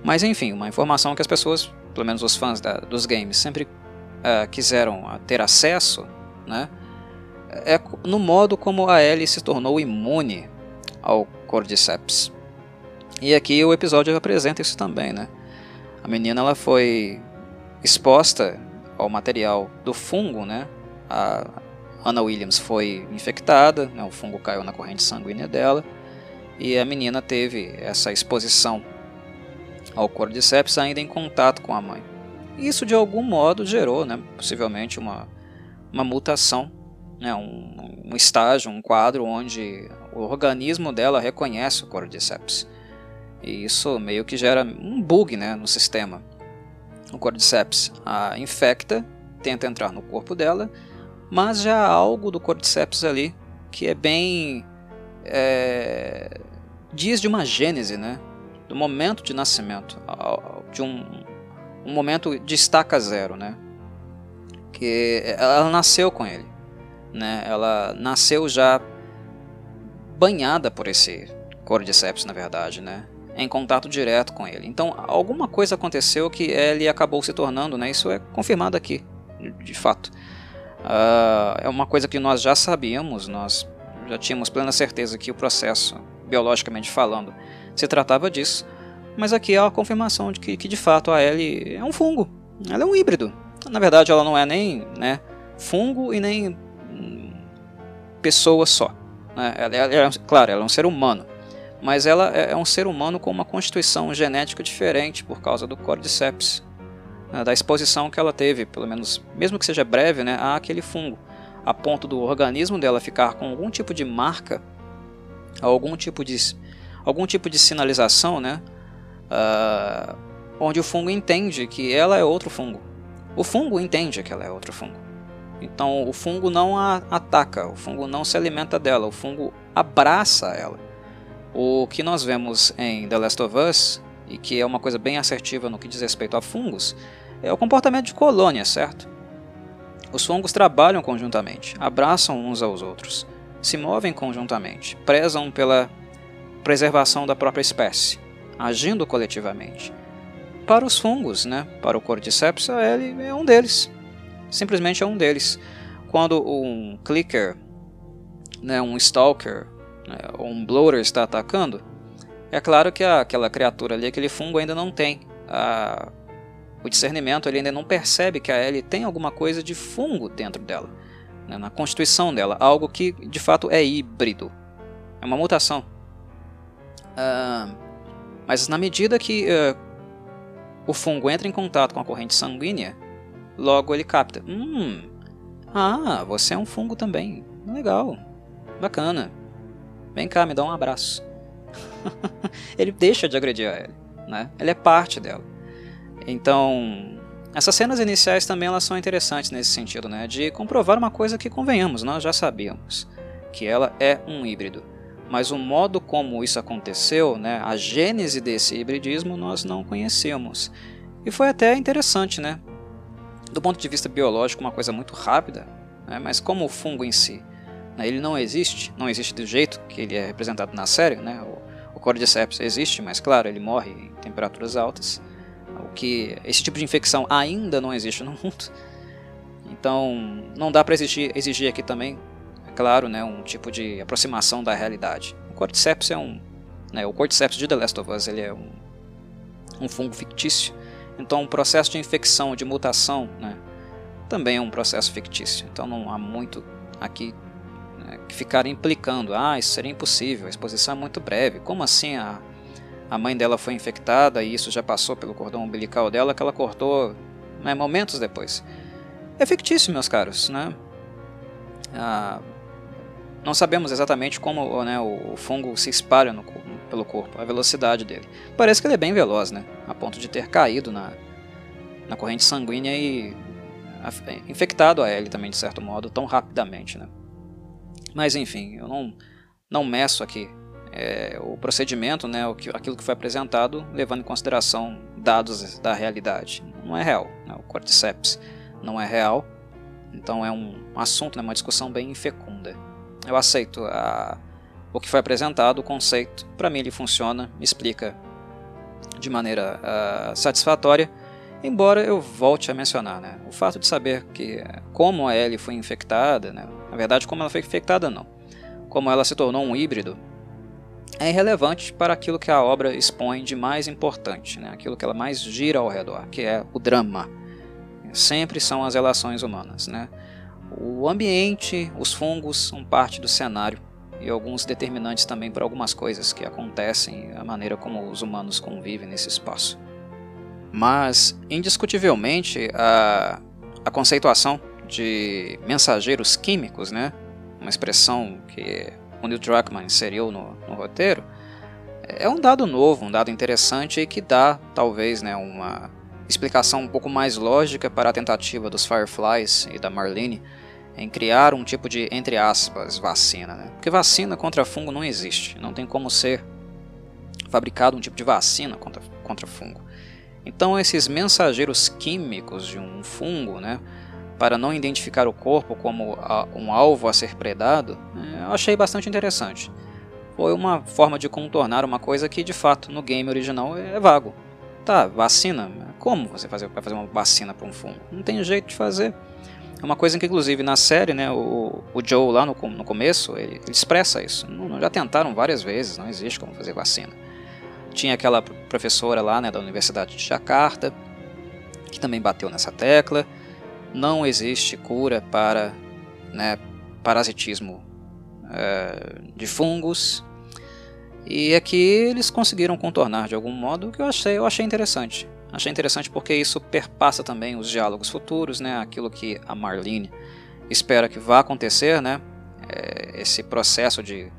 Mas enfim, uma informação que as pessoas, pelo menos os fãs da, dos games, sempre uh, quiseram uh, ter acesso, né, é no modo como a Ellie se tornou imune ao Cordyceps. E aqui o episódio apresenta isso também, né? A menina ela foi exposta ao material do fungo, né? A Anna Williams foi infectada, né? o fungo caiu na corrente sanguínea dela e a menina teve essa exposição ao Cordyceps ainda em contato com a mãe. Isso de algum modo gerou, né, possivelmente, uma, uma mutação, né, um, um estágio, um quadro onde o organismo dela reconhece o Cordyceps. E isso meio que gera um bug né, no sistema. O Cordyceps a infecta, tenta entrar no corpo dela, mas já há algo do Cordyceps ali que é bem. É, diz de uma gênese, né? do momento de nascimento, de um, um momento de estaca zero, né? que ela nasceu com ele, né? ela nasceu já banhada por esse Cordyceps, na verdade, né? Em contato direto com ele. Então, alguma coisa aconteceu que ele acabou se tornando, né? Isso é confirmado aqui, de fato. Uh, é uma coisa que nós já sabíamos, nós já tínhamos plena certeza que o processo, biologicamente falando, se tratava disso. Mas aqui há a confirmação de que, que de fato a Ellie é um fungo. Ela é um híbrido. Na verdade, ela não é nem né, fungo e nem hum, pessoa só. Né? Ela, ela, ela, claro, ela é um ser humano mas ela é, é um ser humano com uma constituição genética diferente por causa do Cordyceps, né, da exposição que ela teve, pelo menos, mesmo que seja breve, né, a aquele fungo, a ponto do organismo dela ficar com algum tipo de marca, algum tipo de, algum tipo de sinalização, né, uh, onde o fungo entende que ela é outro fungo. O fungo entende que ela é outro fungo. Então o fungo não a ataca, o fungo não se alimenta dela, o fungo abraça ela. O que nós vemos em The Last of Us, e que é uma coisa bem assertiva no que diz respeito a fungos, é o comportamento de colônia, certo? Os fungos trabalham conjuntamente, abraçam uns aos outros, se movem conjuntamente, prezam pela preservação da própria espécie, agindo coletivamente. Para os fungos, né, para o Cordyceps, ele é um deles. Simplesmente é um deles. Quando um clicker, né, um stalker, ou um bloater está atacando, é claro que aquela criatura ali, aquele fungo ainda não tem a, o discernimento, ele ainda não percebe que a Ellie tem alguma coisa de fungo dentro dela, né, na constituição dela, algo que de fato é híbrido, é uma mutação. Uh, mas na medida que uh, o fungo entra em contato com a corrente sanguínea, logo ele capta: Hum, ah, você é um fungo também. Legal, bacana. Vem cá, me dá um abraço. <laughs> ele deixa de agredir a Ellie, né? Ele é parte dela. Então, essas cenas iniciais também elas são interessantes nesse sentido, né? De comprovar uma coisa que convenhamos, nós já sabíamos, que ela é um híbrido. Mas o modo como isso aconteceu, né, a gênese desse hibridismo, nós não conhecemos. E foi até interessante, né? Do ponto de vista biológico, uma coisa muito rápida, né? mas como o fungo em si? Ele não existe, não existe do jeito que ele é representado na série. Né? O, o Cordyceps existe, mas claro, ele morre em temperaturas altas. O que esse tipo de infecção ainda não existe no <laughs> mundo. Então, não dá para exigir, exigir aqui também, é claro, né, um tipo de aproximação da realidade. O Cordyceps é um, né, o Cordyceps de The Last of Us, ele é um, um fungo fictício. Então, o processo de infecção, de mutação, né, também é um processo fictício. Então, não há muito aqui que ficaram implicando, ah, isso seria impossível, a exposição é muito breve, como assim a, a mãe dela foi infectada e isso já passou pelo cordão umbilical dela que ela cortou né, momentos depois. É fictício, meus caros, né? Ah, não sabemos exatamente como né, o, fungo se espalha no, pelo corpo, a velocidade dele. Parece que ele é bem veloz, né? A ponto de ter caído na, na corrente sanguínea e infectado a ele também, de certo modo, tão rapidamente, né? Mas enfim, eu não, não meço aqui é, o procedimento, né, o que, aquilo que foi apresentado, levando em consideração dados da realidade. Não é real, né, o cordyceps não é real, então é um assunto, né, uma discussão bem infecunda. Eu aceito a, o que foi apresentado, o conceito, para mim ele funciona, explica de maneira uh, satisfatória, embora eu volte a mencionar né, o fato de saber que como a Ellie foi infectada, né, na verdade, como ela foi infectada, não. Como ela se tornou um híbrido, é irrelevante para aquilo que a obra expõe de mais importante, né? aquilo que ela mais gira ao redor, que é o drama. Sempre são as relações humanas. Né? O ambiente, os fungos são parte do cenário e alguns determinantes também para algumas coisas que acontecem, a maneira como os humanos convivem nesse espaço. Mas, indiscutivelmente, a, a conceituação de mensageiros químicos, né, uma expressão que o Neil Druckmann inseriu no, no roteiro, é um dado novo, um dado interessante e que dá, talvez, né, uma explicação um pouco mais lógica para a tentativa dos Fireflies e da Marlene em criar um tipo de, entre aspas, vacina. Né? Porque vacina contra fungo não existe, não tem como ser fabricado um tipo de vacina contra, contra fungo. Então esses mensageiros químicos de um fungo, né, para não identificar o corpo como um alvo a ser predado, é, eu achei bastante interessante. Foi uma forma de contornar uma coisa que de fato no game original é vago. Tá, vacina? Como você vai fazer uma vacina para um fungo? Não tem jeito de fazer. É uma coisa que, inclusive, na série, né, o, o Joe, lá no, no começo, ele, ele expressa isso. Não, já tentaram várias vezes, não existe como fazer vacina. Tinha aquela professora lá né, da Universidade de Jakarta, que também bateu nessa tecla. Não existe cura para né, parasitismo é, de fungos. E aqui eles conseguiram contornar de algum modo o que eu achei, eu achei interessante. Achei interessante porque isso perpassa também os diálogos futuros, né? aquilo que a Marlene espera que vá acontecer, né? É, esse processo de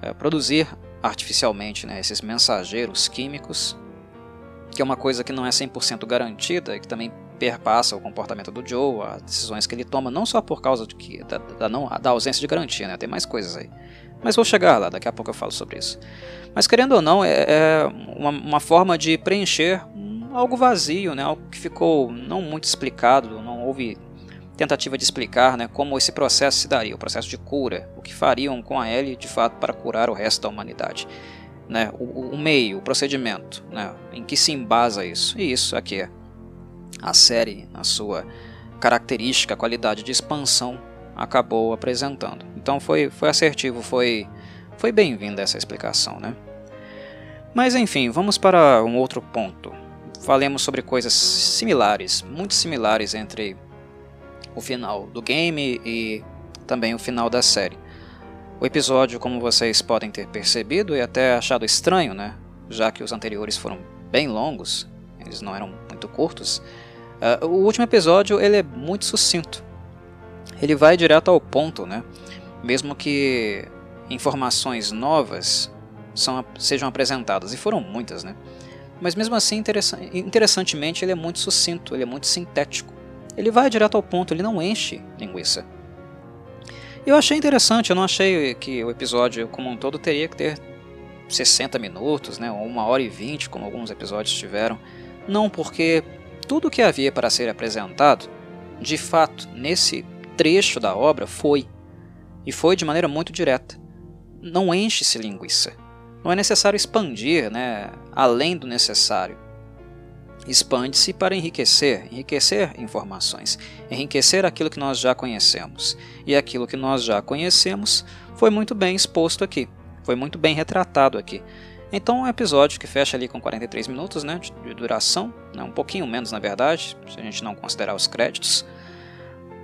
é, produzir artificialmente né? esses mensageiros químicos, que é uma coisa que não é 100% garantida e que também perpassa o comportamento do Joe, as decisões que ele toma, não só por causa de que, da, da, não, da ausência de garantia, né? tem mais coisas aí. Mas vou chegar lá, daqui a pouco eu falo sobre isso. Mas querendo ou não, é, é uma, uma forma de preencher algo vazio, né? algo que ficou não muito explicado, não houve tentativa de explicar né, como esse processo se daria, o processo de cura, o que fariam com a Ellie de fato para curar o resto da humanidade. Né, o, o meio, o procedimento, né, em que se embasa isso. E isso aqui é a série, na sua característica, qualidade de expansão, acabou apresentando. Então foi, foi assertivo, foi, foi bem-vinda essa explicação. Né? Mas enfim, vamos para um outro ponto falemos sobre coisas similares, muito similares entre o final do game e também o final da série. O episódio, como vocês podem ter percebido e até achado estranho, né, já que os anteriores foram bem longos, eles não eram muito curtos, uh, o último episódio ele é muito sucinto. Ele vai direto ao ponto, né, mesmo que informações novas são, sejam apresentadas, e foram muitas, né? Mas mesmo assim, interessantemente, ele é muito sucinto, ele é muito sintético. Ele vai direto ao ponto, ele não enche linguiça. Eu achei interessante, eu não achei que o episódio como um todo teria que ter 60 minutos, né, ou 1 hora e 20, como alguns episódios tiveram. Não, porque tudo o que havia para ser apresentado, de fato, nesse trecho da obra foi. E foi de maneira muito direta. Não enche-se linguiça. Não é necessário expandir né, além do necessário. Expande-se para enriquecer, enriquecer informações, enriquecer aquilo que nós já conhecemos. E aquilo que nós já conhecemos foi muito bem exposto aqui, foi muito bem retratado aqui. Então, um episódio que fecha ali com 43 minutos né, de duração, né, um pouquinho menos na verdade, se a gente não considerar os créditos,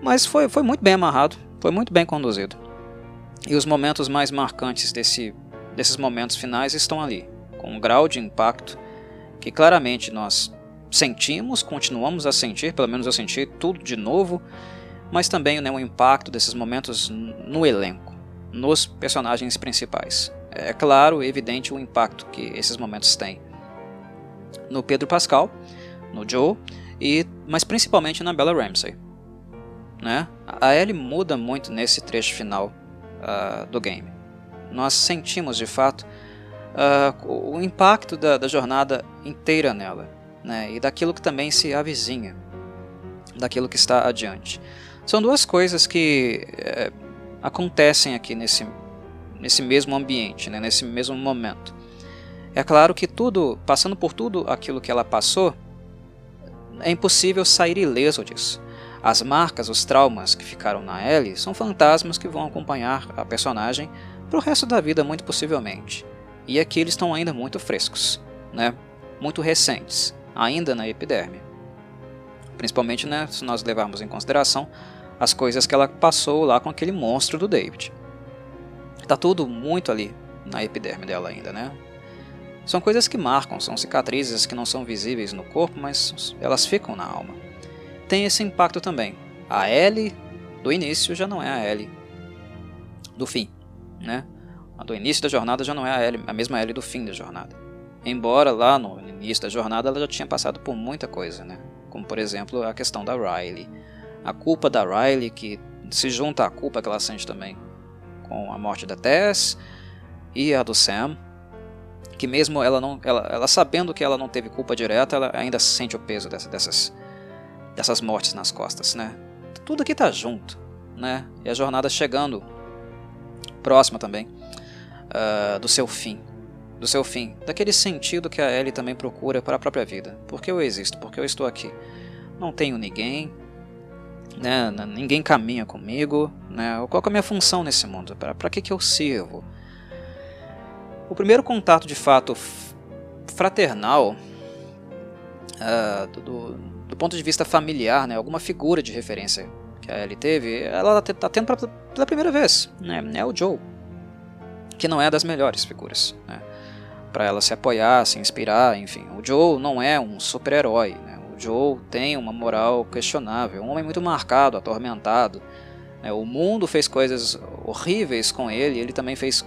mas foi, foi muito bem amarrado, foi muito bem conduzido. E os momentos mais marcantes desse desses momentos finais estão ali, com um grau de impacto que claramente nós sentimos, continuamos a sentir, pelo menos eu senti tudo de novo, mas também né, o impacto desses momentos no elenco, nos personagens principais. É claro, evidente o impacto que esses momentos têm no Pedro Pascal, no Joe, e, mas principalmente na Bella Ramsey. Né? A Ellie muda muito nesse trecho final uh, do game nós sentimos de fato uh, o impacto da, da, jornada inteira nela, né? e daquilo que também se avizinha, daquilo que está adiante. São duas coisas que é, acontecem aqui nesse, nesse mesmo ambiente, né? nesse mesmo momento. É claro que tudo, passando por tudo aquilo que ela passou, é impossível sair ileso disso. As marcas, os traumas que ficaram na Ellie são fantasmas que vão acompanhar a personagem para o resto da vida, muito possivelmente. E aqui eles estão ainda muito frescos, né? muito recentes, ainda na epiderme. Principalmente né, se nós levarmos em consideração as coisas que ela passou lá com aquele monstro do David. Tá tudo muito ali na epiderme dela ainda, né? São coisas que marcam, são cicatrizes que não são visíveis no corpo, mas elas ficam na alma. Tem esse impacto também. A L do início já não é a L do fim, né? A do início da jornada já não é a, L, a mesma L do fim da jornada. Embora lá no início da jornada ela já tinha passado por muita coisa, né? Como por exemplo a questão da Riley. A culpa da Riley que se junta à culpa que ela sente também com a morte da Tess e a do Sam, que mesmo ela não, ela, ela sabendo que ela não teve culpa direta, ela ainda sente o peso dessa, dessas, dessas mortes nas costas, né? Tudo aqui tá junto, né? E a jornada chegando próxima também uh, do seu fim, do seu fim, daquele sentido que a Ellie também procura para a própria vida. Por que eu existo? Por que eu estou aqui? Não tenho ninguém, né? Ninguém caminha comigo, né? Qual é a minha função nesse mundo? Para que que eu sirvo? O primeiro contato de fato fraternal uh, do, do, ponto de vista familiar, né? Alguma figura de referência que a Ellie teve, ela está tendo pra, pela primeira vez, né? É o Joe, que não é das melhores figuras, né? Para ela se apoiar, se inspirar, enfim. O Joe não é um super-herói, né? Joe tem uma moral questionável, um homem muito marcado, atormentado. Né? O mundo fez coisas horríveis com ele, ele também fez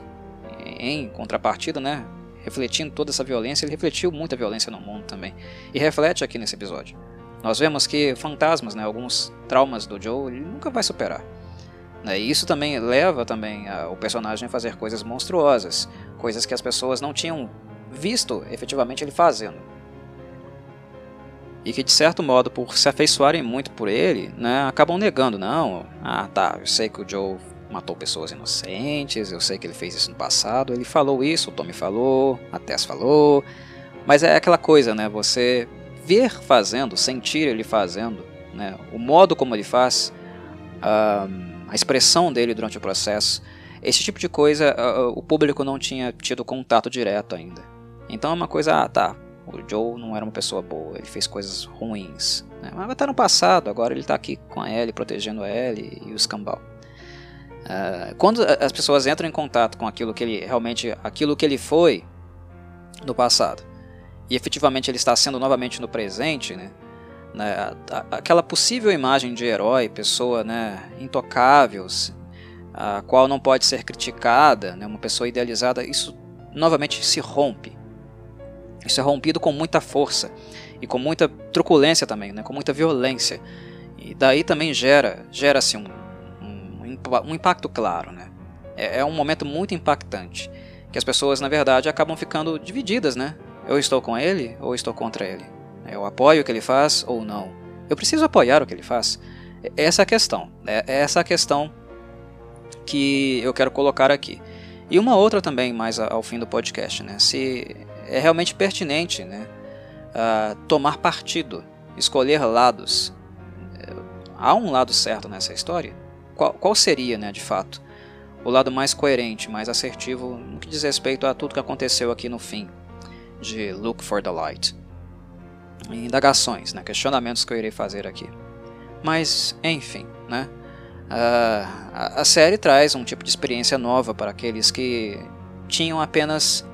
em contrapartida, né? refletindo toda essa violência, ele refletiu muita violência no mundo também. E reflete aqui nesse episódio. Nós vemos que fantasmas, né, alguns traumas do Joe, ele nunca vai superar. Né? E isso também leva também o personagem a fazer coisas monstruosas, coisas que as pessoas não tinham visto efetivamente ele fazendo e que de certo modo, por se afeiçoarem muito por ele, né, acabam negando, não, ah tá, eu sei que o Joe matou pessoas inocentes, eu sei que ele fez isso no passado, ele falou isso, o Tommy falou, a Tess falou, mas é aquela coisa, né, você ver fazendo, sentir ele fazendo, né, o modo como ele faz, a, a expressão dele durante o processo, esse tipo de coisa o público não tinha tido contato direto ainda. Então é uma coisa, ah tá, o Joe não era uma pessoa boa, ele fez coisas ruins. Né? Mas tá no passado, agora ele está aqui com a Ellie, protegendo a Ellie e o escambau. Uh, quando as pessoas entram em contato com aquilo que ele realmente, aquilo que ele foi no passado, e efetivamente ele está sendo novamente no presente, né? né aquela possível imagem de herói, pessoa né, intocável, a qual não pode ser criticada, né, uma pessoa idealizada, isso novamente se rompe. Isso é rompido com muita força e com muita truculência também, né? com muita violência. E daí também gera gera-se um, um, um, impacto claro. Né? É, é um momento muito impactante, que as pessoas, na verdade, acabam ficando divididas. Né? Eu estou com ele ou estou contra ele? Eu apoio o que ele faz ou não? Eu preciso apoiar o que ele faz? Essa é a questão. É essa a questão que eu quero colocar aqui. E uma outra também, mais ao fim do podcast, né? Se é realmente pertinente né, uh, tomar partido, escolher lados. Há um lado certo nessa história? Qual, qual seria, né, de fato, o lado mais coerente, mais assertivo no que diz respeito a tudo que aconteceu aqui no fim de Look for the Light? Indagações, né, questionamentos que eu irei fazer aqui. Mas, enfim, né? Uh, a série traz um tipo de experiência nova para aqueles que tinham apenas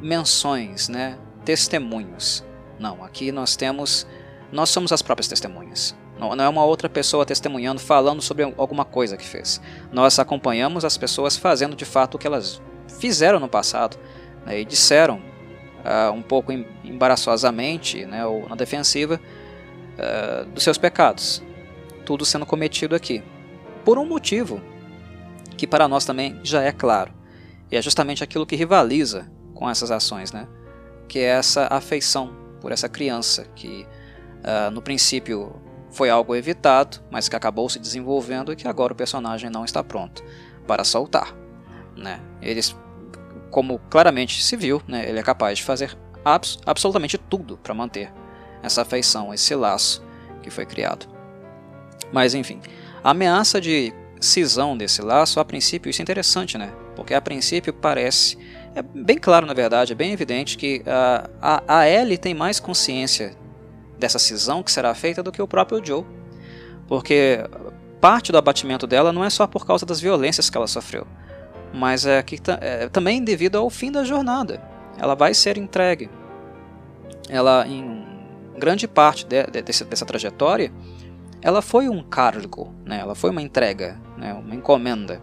menções, né? testemunhos. Não, aqui nós temos, nós somos as próprias testemunhas. Não, é uma outra pessoa testemunhando, falando sobre alguma coisa que fez. Nós acompanhamos as pessoas fazendo de fato o que elas fizeram no passado né, e disseram uh, um pouco embaraçosamente né, ou na defensiva uh, dos seus pecados. Tudo sendo cometido aqui. Por um motivo que para nós também já é claro. E é justamente aquilo que rivaliza com essas ações, né? Que é essa afeição por essa criança que uh, no princípio foi algo evitado, mas que acabou se desenvolvendo e que agora o personagem não está pronto para soltar, né? Eles, como claramente se viu, né? Ele é capaz de fazer abs absolutamente tudo para manter essa afeição, esse laço que foi criado. Mas enfim, a ameaça de cisão desse laço, a princípio, isso é interessante, né? Porque a princípio parece é bem claro, na verdade, é bem evidente que uh, a, a Ellie tem mais consciência dessa cisão que será feita do que o próprio Joe. Porque parte do abatimento dela não é só por causa das violências que ela sofreu. mas é que é, também devido ao fim da jornada. Ela vai ser entregue. Ela, em grande parte de, de, desse, dessa trajetória, ela foi um cargo, né? ela foi uma entrega, né? uma encomenda.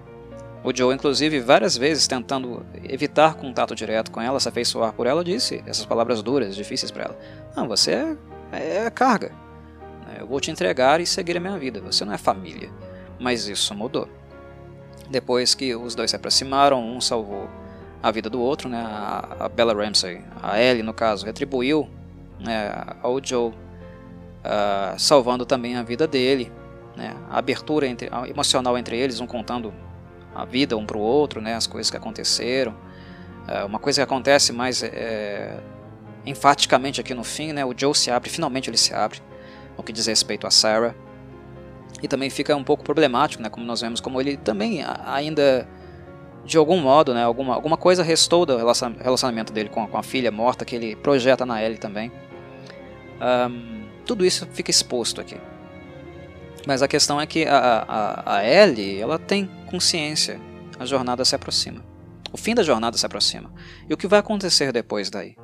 O Joe, inclusive, várias vezes tentando evitar contato direto com ela, se afeiçoar por ela, disse essas palavras duras, difíceis para ela. Não, você é, é carga. Eu vou te entregar e seguir a minha vida. Você não é família. Mas isso mudou. Depois que os dois se aproximaram, um salvou a vida do outro, né? A, Bella Ramsey, a Ellie no caso, retribuiu né, ao Joe, uh, salvando também a vida dele. Né? A abertura entre, a emocional entre eles, um contando a vida um para o outro, né? as coisas que aconteceram. Uh, uma coisa que acontece mais é, enfaticamente aqui no fim, né? o Joe se abre, finalmente ele se abre, no que diz respeito a Sarah. E também fica um pouco problemático, né? como nós vemos, como ele também ainda de algum modo, né, alguma, alguma coisa restou do relacionamento dele com a, com a filha morta que ele projeta na Ellie também. Um, tudo isso fica exposto aqui. Mas a questão é que a, a, a Ellie ela tem consciência. A jornada se aproxima. O fim da jornada se aproxima. E o que vai acontecer depois daí?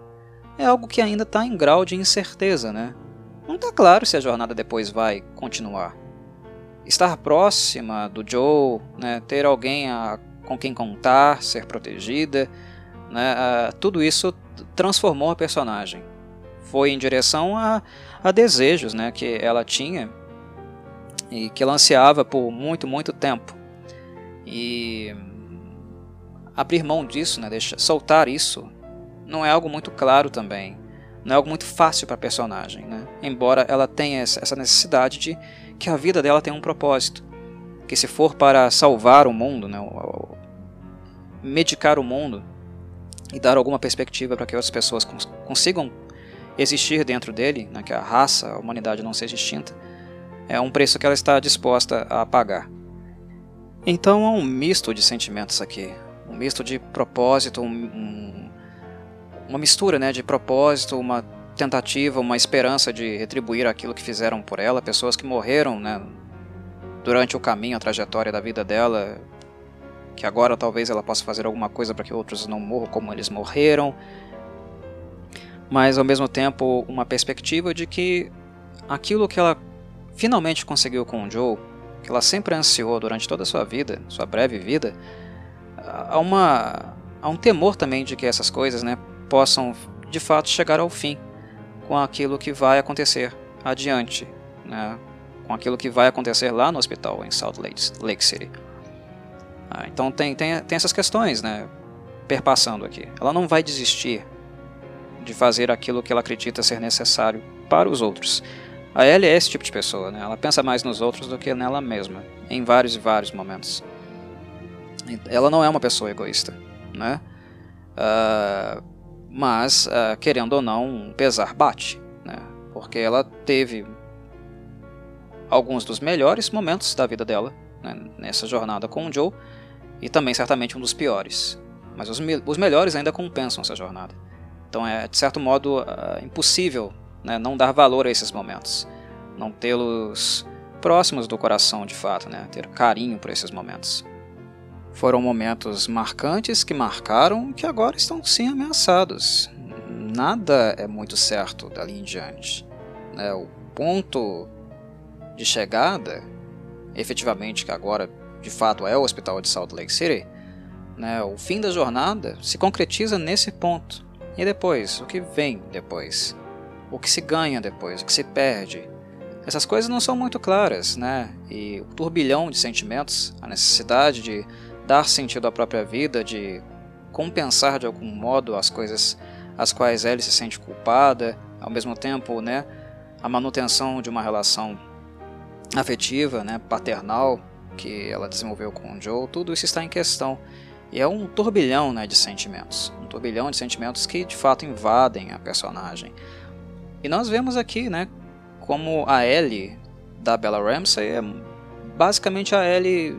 É algo que ainda está em grau de incerteza, né? Não está claro se a jornada depois vai continuar. Estar próxima do Joe, né, ter alguém a com quem contar, ser protegida, né? Uh, tudo isso transformou a personagem. Foi em direção a, a desejos né, que ela tinha e que ela ansiava por muito, muito tempo. E abrir mão disso, né, deixar, soltar isso, não é algo muito claro também. Não é algo muito fácil para a personagem. Né? Embora ela tenha essa necessidade de que a vida dela tenha um propósito que se for para salvar o mundo, né, medicar o mundo e dar alguma perspectiva para que outras pessoas cons consigam existir dentro dele, né, que a raça, a humanidade não seja extinta, é um preço que ela está disposta a pagar. Então há um misto de sentimentos aqui, um misto de propósito, um, um, uma mistura né, de propósito, uma tentativa, uma esperança de retribuir aquilo que fizeram por ela, pessoas que morreram né, durante o caminho, a trajetória da vida dela, que agora talvez ela possa fazer alguma coisa para que outros não morram como eles morreram, mas ao mesmo tempo uma perspectiva de que aquilo que ela finalmente conseguiu com o Joe, que ela sempre ansiou durante toda a sua vida, sua breve vida, há, uma, há um temor também de que essas coisas né, possam de fato chegar ao fim com aquilo que vai acontecer adiante, né, com aquilo que vai acontecer lá no hospital em Salt Lake City. Ah, então tem, tem, tem essas questões né, perpassando aqui. Ela não vai desistir de fazer aquilo que ela acredita ser necessário para os outros. A Ellie é esse tipo de pessoa, né? ela pensa mais nos outros do que nela mesma, em vários e vários momentos. Ela não é uma pessoa egoísta, né? Uh, mas, uh, querendo ou não, um pesar bate, né? porque ela teve alguns dos melhores momentos da vida dela né, nessa jornada com o Joe e também certamente um dos piores. Mas os, os melhores ainda compensam essa jornada. Então é de certo modo uh, impossível né, não dar valor a esses momentos, não tê-los próximos do coração de fato, né, ter carinho por esses momentos. Foram momentos marcantes que marcaram que agora estão sim ameaçados. Nada é muito certo dali em diante. Né? O ponto de chegada, efetivamente, que agora de fato é o hospital de Salt Lake City, né, o fim da jornada se concretiza nesse ponto. E depois? O que vem depois? O que se ganha depois? O que se perde? Essas coisas não são muito claras, né? E o turbilhão de sentimentos, a necessidade de dar sentido à própria vida, de compensar de algum modo as coisas às quais Ellie se sente culpada, ao mesmo tempo, né, a manutenção de uma relação afetiva, né, paternal, que ela desenvolveu com o Joe, tudo isso está em questão. E é um turbilhão né, de sentimentos. Um turbilhão de sentimentos que de fato invadem a personagem. E nós vemos aqui né, como a Ellie da Bella Ramsey é basicamente a Ellie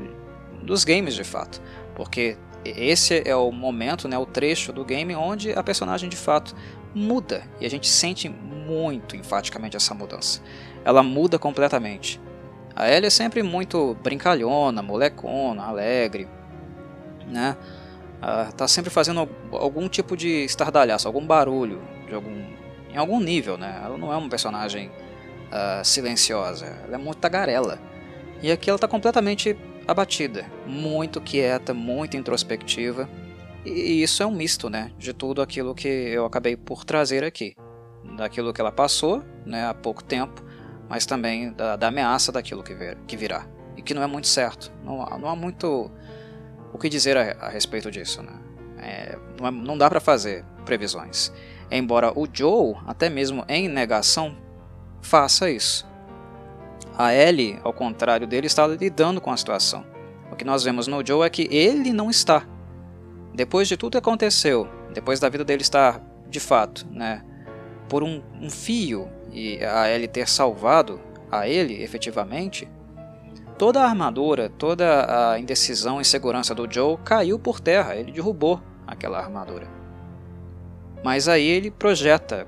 dos games de fato. Porque esse é o momento, né, o trecho do game onde a personagem de fato muda. E a gente sente muito enfaticamente essa mudança. Ela muda completamente. A Ellie é sempre muito brincalhona, molecona, alegre. né? Uh, tá sempre fazendo algum tipo de estardalhaço, algum barulho, de algum, em algum nível, né? Ela não é uma personagem uh, silenciosa, ela é muito tagarela. E aqui ela está completamente abatida, muito quieta, muito introspectiva. E isso é um misto, né, de tudo aquilo que eu acabei por trazer aqui, daquilo que ela passou, né, há pouco tempo, mas também da, da ameaça daquilo que, vir, que virá e que não é muito certo. Não, não há muito o que dizer a, a respeito disso, né? É, não, é, não dá para fazer previsões. Embora o Joe, até mesmo em negação, faça isso. A Ellie, ao contrário dele, está lidando com a situação. O que nós vemos no Joe é que ele não está. Depois de tudo que aconteceu, depois da vida dele estar, de fato, né, por um, um fio e a Ellie ter salvado a ele efetivamente, toda a armadura, toda a indecisão e segurança do Joe caiu por terra, ele derrubou aquela armadura. Mas aí ele projeta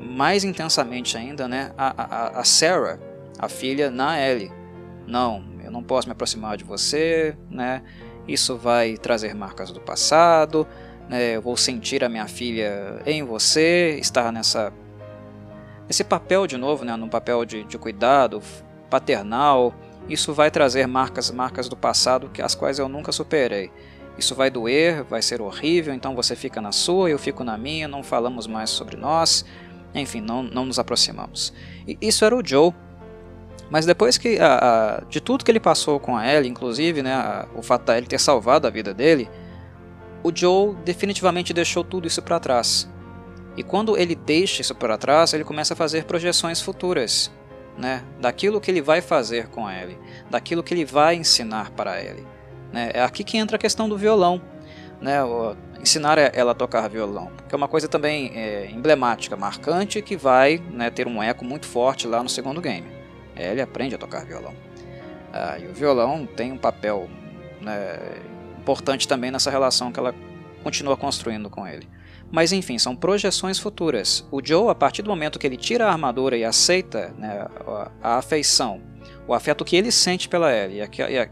mais intensamente ainda né, a, a, a Sarah, a filha, na Ellie. Não, eu não posso me aproximar de você, né? isso vai trazer marcas do passado, né? eu vou sentir a minha filha em você, estar nessa esse papel de novo, né, num papel de, de cuidado paternal, isso vai trazer marcas, marcas do passado que as quais eu nunca superei. Isso vai doer, vai ser horrível, então você fica na sua, eu fico na minha, não falamos mais sobre nós, enfim, não, não nos aproximamos. E isso era o Joe. Mas depois que a, a, de tudo que ele passou com a Ellie, inclusive né, a, o fato da Ellie ter salvado a vida dele, o Joe definitivamente deixou tudo isso para trás. E quando ele deixa isso para trás, ele começa a fazer projeções futuras, né, daquilo que ele vai fazer com a Ellie, daquilo que ele vai ensinar para a Ellie. Né. É aqui que entra a questão do violão, né, o, ensinar ela a tocar violão, que é uma coisa também é, emblemática, marcante, que vai né, ter um eco muito forte lá no segundo game. A Ellie aprende a tocar violão. Ah, e o violão tem um papel né, importante também nessa relação que ela continua construindo com ele. Mas enfim, são projeções futuras. O Joe, a partir do momento que ele tira a armadura e aceita né, a, afeição, o afeto que ele sente pela Ellie,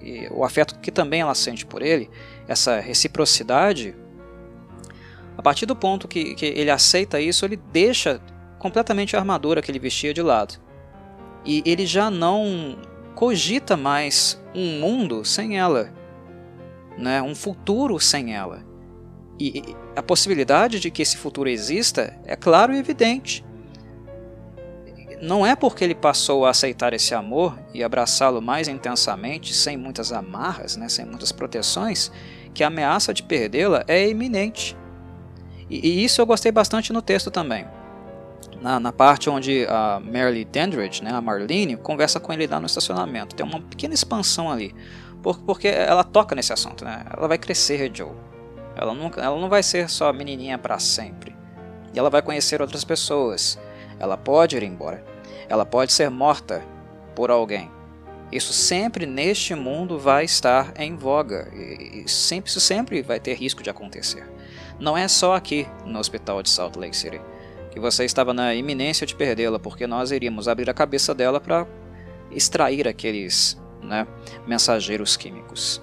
e, o afeto que também ela sente por ele, essa reciprocidade, a partir do ponto que, que ele aceita isso, ele deixa completamente a armadura que ele vestia de lado. E ele já não cogita mais um mundo sem ela, né, um futuro sem ela. E a possibilidade de que esse futuro exista é claro e evidente. Não é porque ele passou a aceitar esse amor e abraçá-lo mais intensamente, sem muitas amarras, né, sem muitas proteções, que a ameaça de perdê-la é iminente. E, e, isso eu gostei bastante no texto também. Na, na parte onde a Merle Dandridge, né, a Marlene, conversa com ele lá no estacionamento. Tem uma pequena expansão ali, porque ela toca nesse assunto. Né? Ela vai crescer, Joe ela, nunca, ela não vai ser só menininha para sempre. E ela vai conhecer outras pessoas. Ela pode ir embora. Ela pode ser morta por alguém. Isso sempre neste mundo vai estar em voga e sempre, isso sempre vai ter risco de acontecer. Não é só aqui no hospital de Salt Lake City que você estava na iminência de perdê-la, porque nós iríamos abrir a cabeça dela para extrair aqueles né, mensageiros químicos.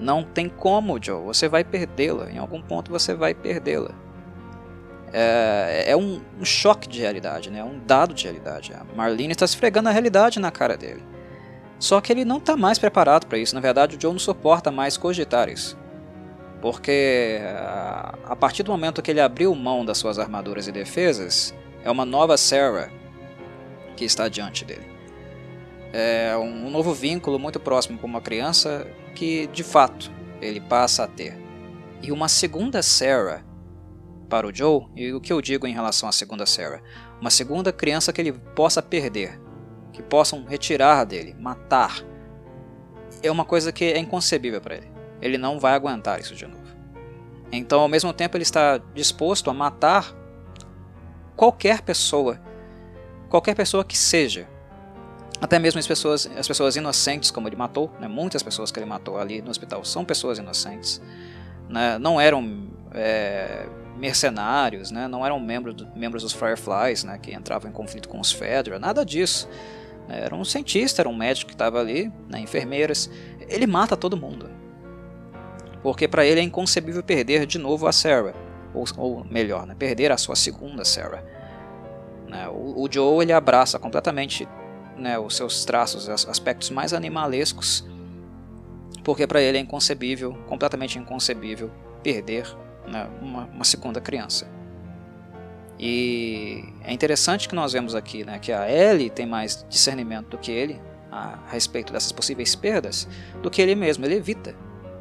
Não tem como, Joe. Você vai perdê-la. Em algum ponto você vai perdê-la. É, é um, um, choque de realidade, né? É um dado de realidade. A Marlene está esfregando a realidade na cara dele. Só que ele não está mais preparado para isso. Na verdade, o Joe não suporta mais cogitar isso. Porque a partir do momento que ele abriu mão das suas armaduras e defesas, é uma nova Sarah que está diante dele. É um novo vínculo muito próximo com uma criança que de fato ele passa a ter. E uma segunda Sarah para o Joe, e o que eu digo em relação à segunda Sarah? Uma segunda criança que ele possa perder, que possam retirar dele, matar. É uma coisa que é inconcebível para ele. Ele não vai aguentar isso de novo. Então, ao mesmo tempo, ele está disposto a matar qualquer pessoa, qualquer pessoa que seja, até mesmo as pessoas, as pessoas inocentes, como ele matou, né, muitas pessoas que ele matou ali no hospital são pessoas inocentes. Né, não eram é, mercenários, né, não eram membros, do, membros dos Fireflies né, que entravam em conflito com os Fedra, nada disso. Era um cientista, era um médico que estava ali, né, enfermeiras. Ele mata todo mundo. porque para ele é inconcebível perder de novo a Sarah, ou, ou melhor, né, perder a sua segunda Sarah. Né, o, o, Joe ele abraça completamente né, os seus traços, os aspectos mais animalescos, porque para ele é inconcebível, completamente inconcebível, perder né, uma, uma, segunda criança. E é interessante que nós vemos aqui né, que a Ellie tem mais discernimento do que ele a, respeito dessas possíveis perdas do que ele mesmo. Ele evita,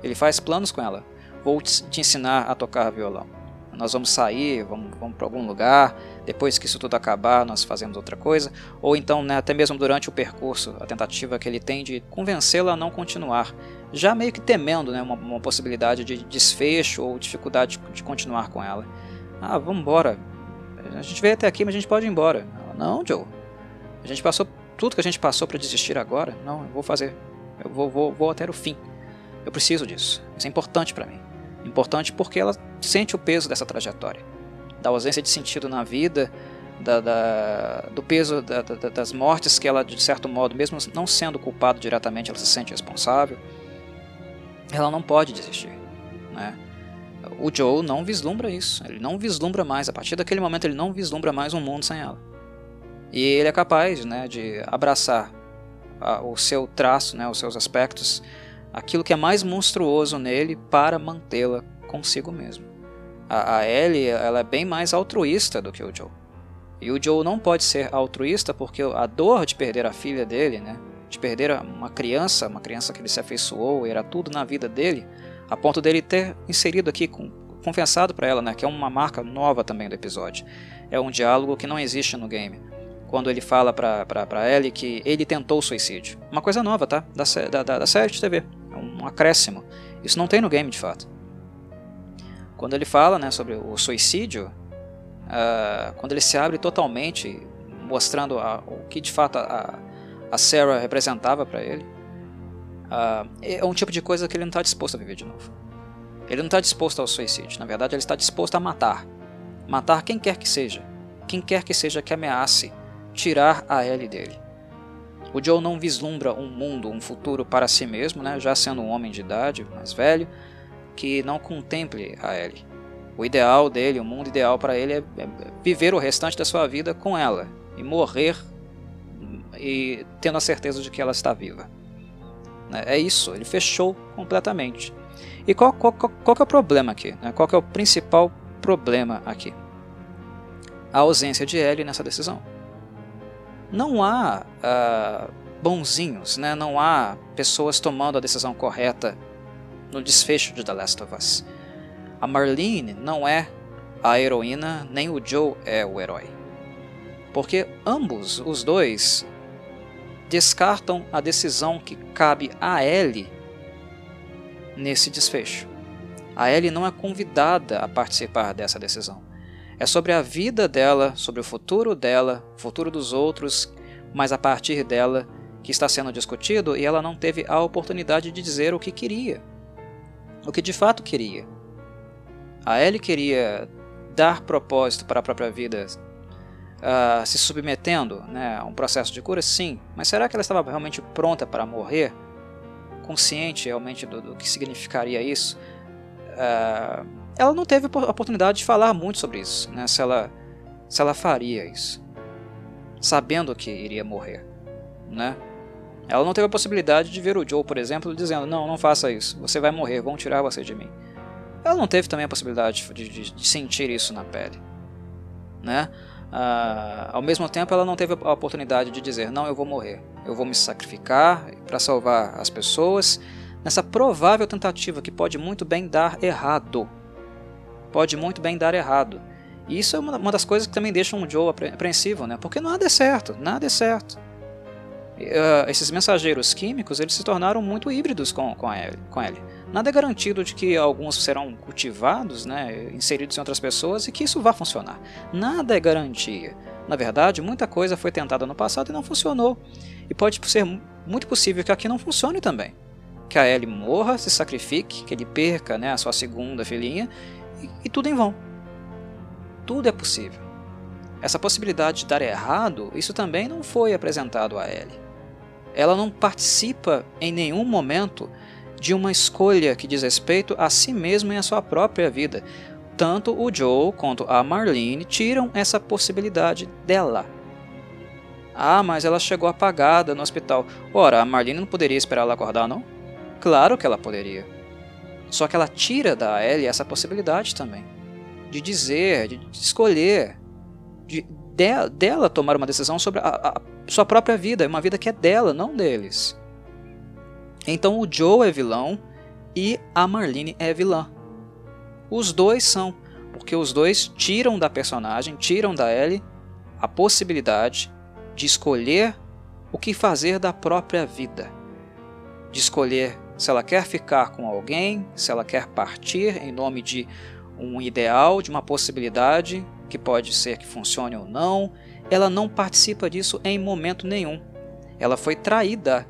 ele faz planos com ela. Vou te ensinar a tocar violão. Nós vamos sair, vamos, vamos para algum lugar. Depois que isso tudo acabar, nós fazemos outra coisa. Ou então, né, até mesmo durante o percurso, a tentativa que ele tem de convencê-la a não continuar já meio que temendo né, uma, uma possibilidade de desfecho ou dificuldade de, continuar com ela. Ah, vamos embora. A gente veio até aqui, mas a gente pode ir embora. Não, Joe. A gente passou tudo que a gente passou para desistir agora. Não, eu vou fazer. Eu vou, vou, vou até o fim. Eu preciso disso. Isso é importante para mim. Importante porque ela sente o peso dessa trajetória, da ausência de sentido na vida, da, da, do peso da, das mortes que ela, de certo modo, mesmo não sendo culpada diretamente, ela se sente responsável ela não pode desistir. Né? O Joe não vislumbra isso. Ele não vislumbra mais. A partir daquele momento, ele não vislumbra mais um mundo sem ela. E ele é capaz né, de abraçar a, o seu traço, né, os seus aspectos, aquilo que é mais monstruoso nele para mantê-la consigo mesmo. A, a Ellie ela é bem mais altruísta do que o Joe. E o Joe não pode ser altruísta porque a dor de perder a filha dele, né, de perder uma criança, uma criança que ele se afeiçoou, era tudo na vida dele, a ponto dele ter inserido aqui, confessado para ela, né, que é uma marca nova também do episódio. É um diálogo que não existe no game. Quando ele fala pra, pra, pra Ellie que ele tentou suicídio. Uma coisa nova, tá? Da, da, da série de TV. É um acréscimo. Isso não tem no game, de fato. Quando ele fala né, sobre o suicídio, uh, quando ele se abre totalmente, mostrando a, o que de fato a Sarah representava para ele, uh, é um tipo de coisa que ele não está disposto a viver de novo. Ele não está disposto ao suicídio. Na verdade, ele está disposto a matar. Matar quem quer que seja. Quem quer que seja que ameace tirar a Ellie dele. O Joe não vislumbra um mundo, um futuro para si mesmo, né, já sendo um homem de idade, mais velho, que não contemple a Ellie. O ideal dele, o mundo ideal para ele é, é viver o restante da sua vida com ela e morrer e tendo a certeza de que ela está viva. Né, é isso, ele fechou completamente. E qual, qual, qual, é o problema aqui? Né? Qual é o principal problema aqui? A ausência de Ellie nessa decisão. Não há uh, bonzinhos, né? não há pessoas tomando a decisão correta no desfecho de The Last of Us. A Marlene não é a heroína, nem o Joe é o herói. Porque ambos, os dois, descartam a decisão que cabe a Ellie nesse desfecho. A Ellie não é convidada a participar dessa decisão. É sobre a vida dela, sobre o futuro dela, futuro dos outros, mas a partir dela que está sendo discutido e ela não teve a oportunidade de dizer o que queria. O que de fato queria. A Ellie queria dar propósito para a própria vida uh, se submetendo né, a um processo de cura? Sim. Mas será que ela estava realmente pronta para morrer? Consciente realmente do, do que significaria isso? Uh, ela não teve a oportunidade de falar muito sobre isso, né, se, ela, se ela faria isso, sabendo que iria morrer. Né? Ela não teve a possibilidade de ver o Joe, por exemplo, dizendo: Não, não faça isso, você vai morrer, vão tirar você de mim. Ela não teve também a possibilidade de, de, de sentir isso na pele. Né? Ah, ao mesmo tempo, ela não teve a oportunidade de dizer: Não, eu vou morrer, eu vou me sacrificar para salvar as pessoas, nessa provável tentativa que pode muito bem dar errado. Pode muito bem dar errado. E isso é uma das coisas que também deixam o Joe apreensivo, né? porque nada é certo, nada é certo. Uh, esses mensageiros químicos eles se tornaram muito híbridos com, com, a Ellie, com ele. Nada é garantido de que alguns serão cultivados, né, inseridos em outras pessoas e que isso vá funcionar. Nada é garantia. Na verdade, muita coisa foi tentada no passado e não funcionou. E pode ser muito possível que aqui não funcione também. Que a Ellie morra, se sacrifique, que ele perca né, a sua segunda filhinha e, e tudo em vão. Tudo é possível. Essa possibilidade de dar errado, isso também não foi apresentado a Ellie ela não participa em nenhum momento de uma escolha que diz respeito a si mesmo e a sua própria vida. Tanto o Joe quanto a Marlene tiram essa possibilidade dela. Ah, mas ela chegou apagada no hospital. Ora, a Marlene não poderia esperar ela acordar, não? Claro que ela poderia. Só que ela tira da Ellie essa possibilidade também. De dizer, de escolher, de, de, dela tomar uma decisão sobre a, a sua própria vida, uma vida que é dela, não deles. Então o Joe é vilão e a Marlene é vilã. Os dois são, porque os dois tiram da personagem, tiram da Ellie a possibilidade de escolher o que fazer da própria vida, de escolher se ela quer ficar com alguém, se ela quer partir em nome de um ideal, de uma possibilidade que pode ser que funcione ou não, ela não participa disso em momento nenhum. Ela foi traída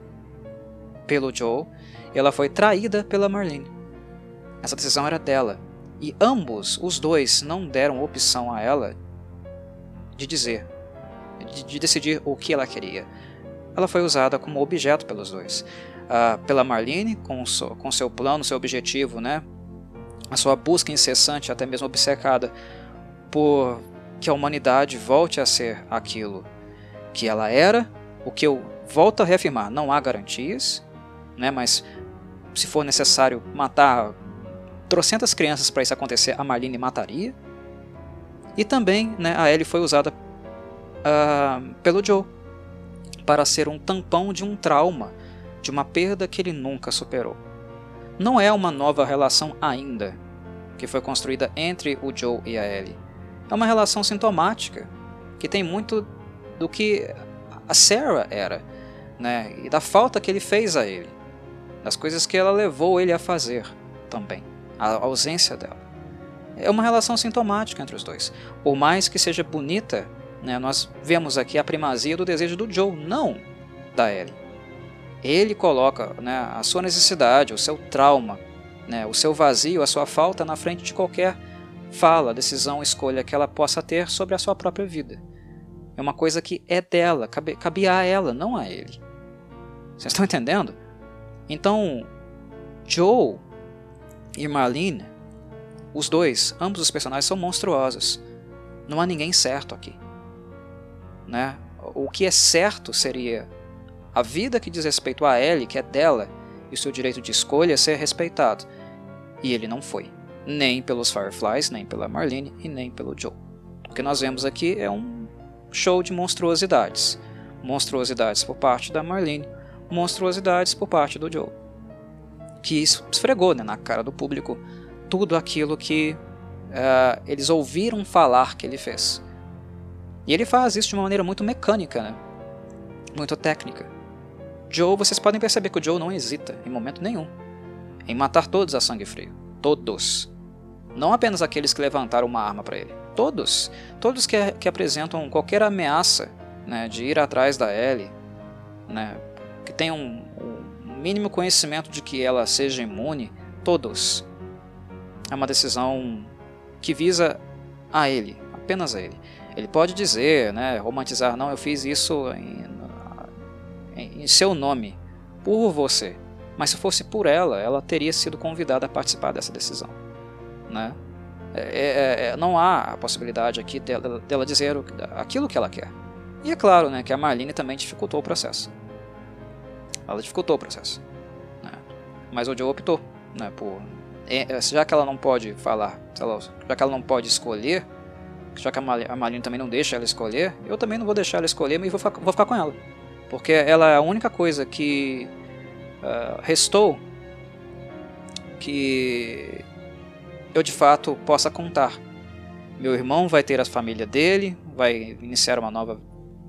pelo Joe ela foi traída pela Marlene. Essa decisão era dela. E ambos, os dois, não deram opção a ela de dizer, de, de decidir o que ela queria. Ela foi usada como objeto pelos dois. Uh, pela Marlene, com, so, com seu plano, seu objetivo, né? a sua busca incessante, até mesmo obcecada, por que a humanidade volte a ser aquilo que ela era, o que eu volto a reafirmar, não há garantias, né, mas se for necessário matar trocentas crianças para isso acontecer, a Marlene mataria. E também né, a Ellie foi usada uh, pelo Joe para ser um tampão de um trauma, de uma perda que ele nunca superou. Não é uma nova relação ainda que foi construída entre o Joe e a Ellie. É uma relação sintomática que tem muito do que a Sarah era, né? E da falta que ele fez a ele das coisas que ela levou ele a fazer também, a ausência dela. É uma relação sintomática entre os dois. Por mais que seja bonita, né, nós vemos aqui a primazia do desejo do Joe, não da Ellie. Ele coloca né, a sua necessidade, o seu trauma, né, o seu vazio, a sua falta na frente de qualquer fala, decisão, escolha que ela possa ter sobre a sua própria vida. É uma coisa que é dela, cabe, cabia a ela, não a ele. Vocês estão entendendo? Então, Joe e Marlene, os dois, ambos os personagens são monstruosos. Não há ninguém certo aqui. Né? O que é certo seria a vida que diz respeito a Ellie, que é dela, e o seu direito de escolha ser respeitado. E ele não foi. Nem pelos Fireflies, nem pela Marlene e nem pelo Joe. O que nós vemos aqui é um show de monstruosidades. Monstruosidades por parte da Marlene, monstruosidades por parte do Joe. Que esfregou né, na cara do público tudo aquilo que uh, eles ouviram falar que ele fez. E ele faz isso de uma maneira muito mecânica, né? muito técnica. Joe, vocês podem perceber que o Joe não hesita, em momento nenhum, em matar todos a sangue frio. Todos. Não apenas aqueles que levantaram uma arma para ele. Todos. Todos que, que apresentam qualquer ameaça né, de ir atrás da Ellie, né, que tenham um mínimo conhecimento de que ela seja imune, todos. É uma decisão que visa a ele, apenas a ele. Ele pode dizer, né, romantizar, não, eu fiz isso em, em, em seu nome, por você. Mas se fosse por ela, ela teria sido convidada a participar dessa decisão. Né? É, é, é, não há a possibilidade aqui dela, dela dizer aquilo que ela quer. E é claro né, que a Marlene também dificultou o processo ela dificultou o processo. Né? Mas o Joe optou né, por. É, já que ela não pode falar, já que ela não pode escolher, já que a Marlene também não deixa ela escolher, eu também não vou deixar ela escolher, mas vou ficar, vou ficar com ela. Porque ela é a única coisa que uh, restou que eu de fato possa contar. Meu irmão vai ter a família dele, vai iniciar uma nova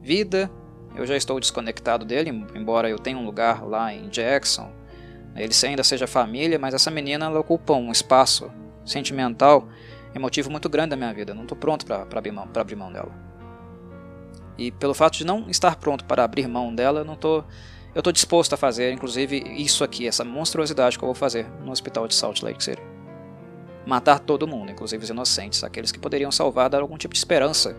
vida, eu já estou desconectado dele, embora eu tenha um lugar lá em Jackson. Ele ainda seja família, mas essa menina ela ocupa um espaço sentimental emotivo muito grande da minha vida. Eu não estou pronto para abrir, mão, abrir mão dela. E pelo fato de não estar pronto para abrir mão dela, eu não tô, eu estou disposto a fazer, inclusive, isso aqui, essa monstruosidade que eu vou fazer no hospital de Salt Lake City. Matar todo mundo, inclusive os inocentes, aqueles que poderiam salvar, dar algum tipo de esperança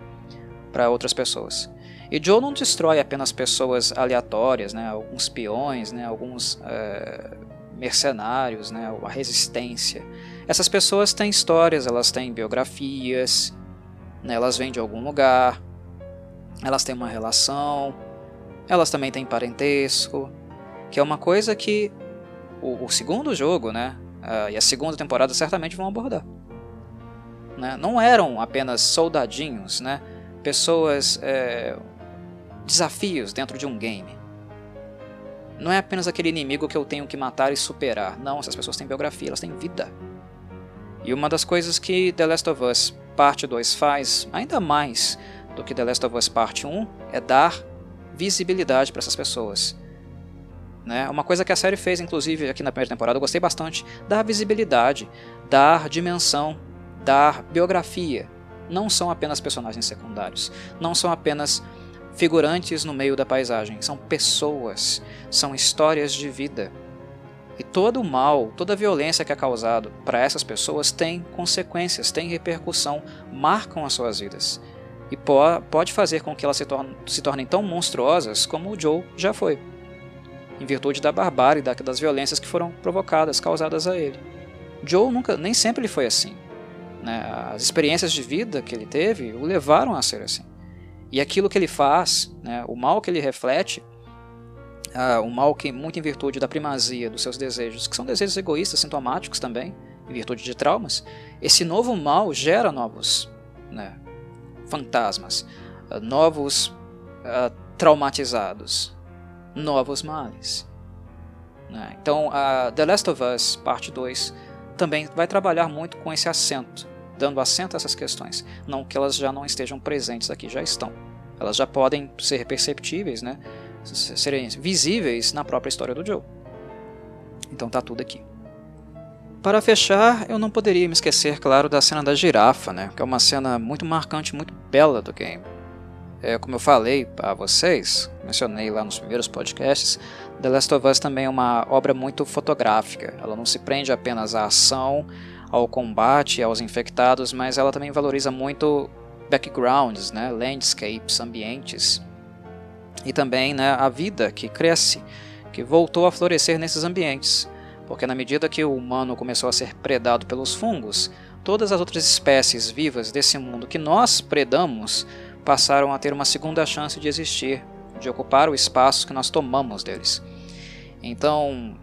para outras pessoas. E Joe não destrói apenas pessoas aleatórias, né, alguns peões, né, alguns é, mercenários, né, a resistência. Essas pessoas têm histórias, elas têm biografias, né, elas vêm de algum lugar, elas têm uma relação, elas também têm parentesco, que é uma coisa que o, o segundo jogo, né, uh, e a segunda temporada certamente vão abordar. Né? Não eram apenas soldadinhos, né, pessoas, é, desafios dentro de um game. Não é apenas aquele inimigo que eu tenho que matar e superar. Não, essas pessoas têm biografia, elas têm vida. E uma das coisas que The Last of Us Parte 2 faz, ainda mais do que The Last of Us Parte 1, é dar visibilidade para essas pessoas. Né? Uma coisa que a série fez, inclusive, aqui na primeira temporada, eu gostei bastante, dar visibilidade, dar dimensão, dar biografia. Não são apenas personagens secundários, não são apenas figurantes no meio da paisagem, são pessoas, são histórias de vida. E todo o mal, toda a violência que é causado para essas pessoas tem consequências, tem repercussão, marcam as suas vidas. E pode fazer com que elas se, tornem, se tornem tão monstruosas como o Joe já foi, em virtude da barbárie, das violências que foram provocadas, causadas a ele. Joe nunca, nem sempre ele foi assim. Né? As experiências de vida que ele teve o levaram a ser assim. E aquilo que ele faz, né, o mal que ele reflete, uh, o mal que, muito em virtude da primazia dos seus desejos, que são desejos egoístas, sintomáticos também, em virtude de traumas, esse novo mal gera novos né, fantasmas, uh, novos uh, traumatizados, novos males. Né? Então, The Last of Us, parte 2, também vai trabalhar muito com esse acento dando assento a essas questões. Não que elas já não estejam presentes aqui, já estão. Elas já podem ser perceptíveis, né? serem visíveis na própria história do Joe. Então tá tudo aqui. Para fechar, eu não poderia me esquecer, claro, da cena da girafa, né? que é uma cena muito marcante, muito bela do game. É, como eu falei para vocês, mencionei lá nos primeiros podcasts, The Last of Us também é uma obra muito fotográfica. Ela não se prende apenas à ação, ao combate aos infectados, mas ela também valoriza muito backgrounds, né, landscapes, ambientes e também né, a vida que cresce, que voltou a florescer nesses ambientes, porque na medida que o humano começou a ser predado pelos fungos, todas as outras espécies vivas desse mundo que nós predamos passaram a ter uma segunda chance de existir, de ocupar o espaço que nós tomamos deles. Então,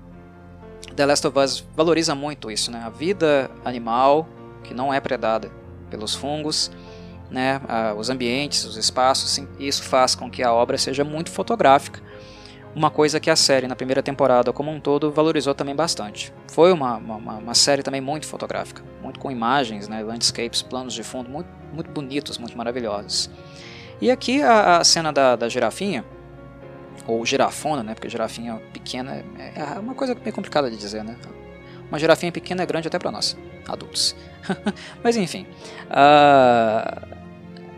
The Last of Us valoriza muito isso, né? A vida animal que não é predada pelos fungos, né? os ambientes, os espaços, isso faz com que a obra seja muito fotográfica. Uma coisa que a série na primeira temporada como um todo valorizou também bastante. Foi uma, uma, uma série também muito fotográfica, muito com imagens, né? landscapes, planos de fundo muito, muito bonitos, muito maravilhosos. E aqui a, a cena da, da girafinha, ou girafona, né? Porque girafinha pequena é, é uma coisa meio complicada de dizer, né? Uma girafinha pequena é grande até para nós, adultos. <laughs> Mas enfim, uh,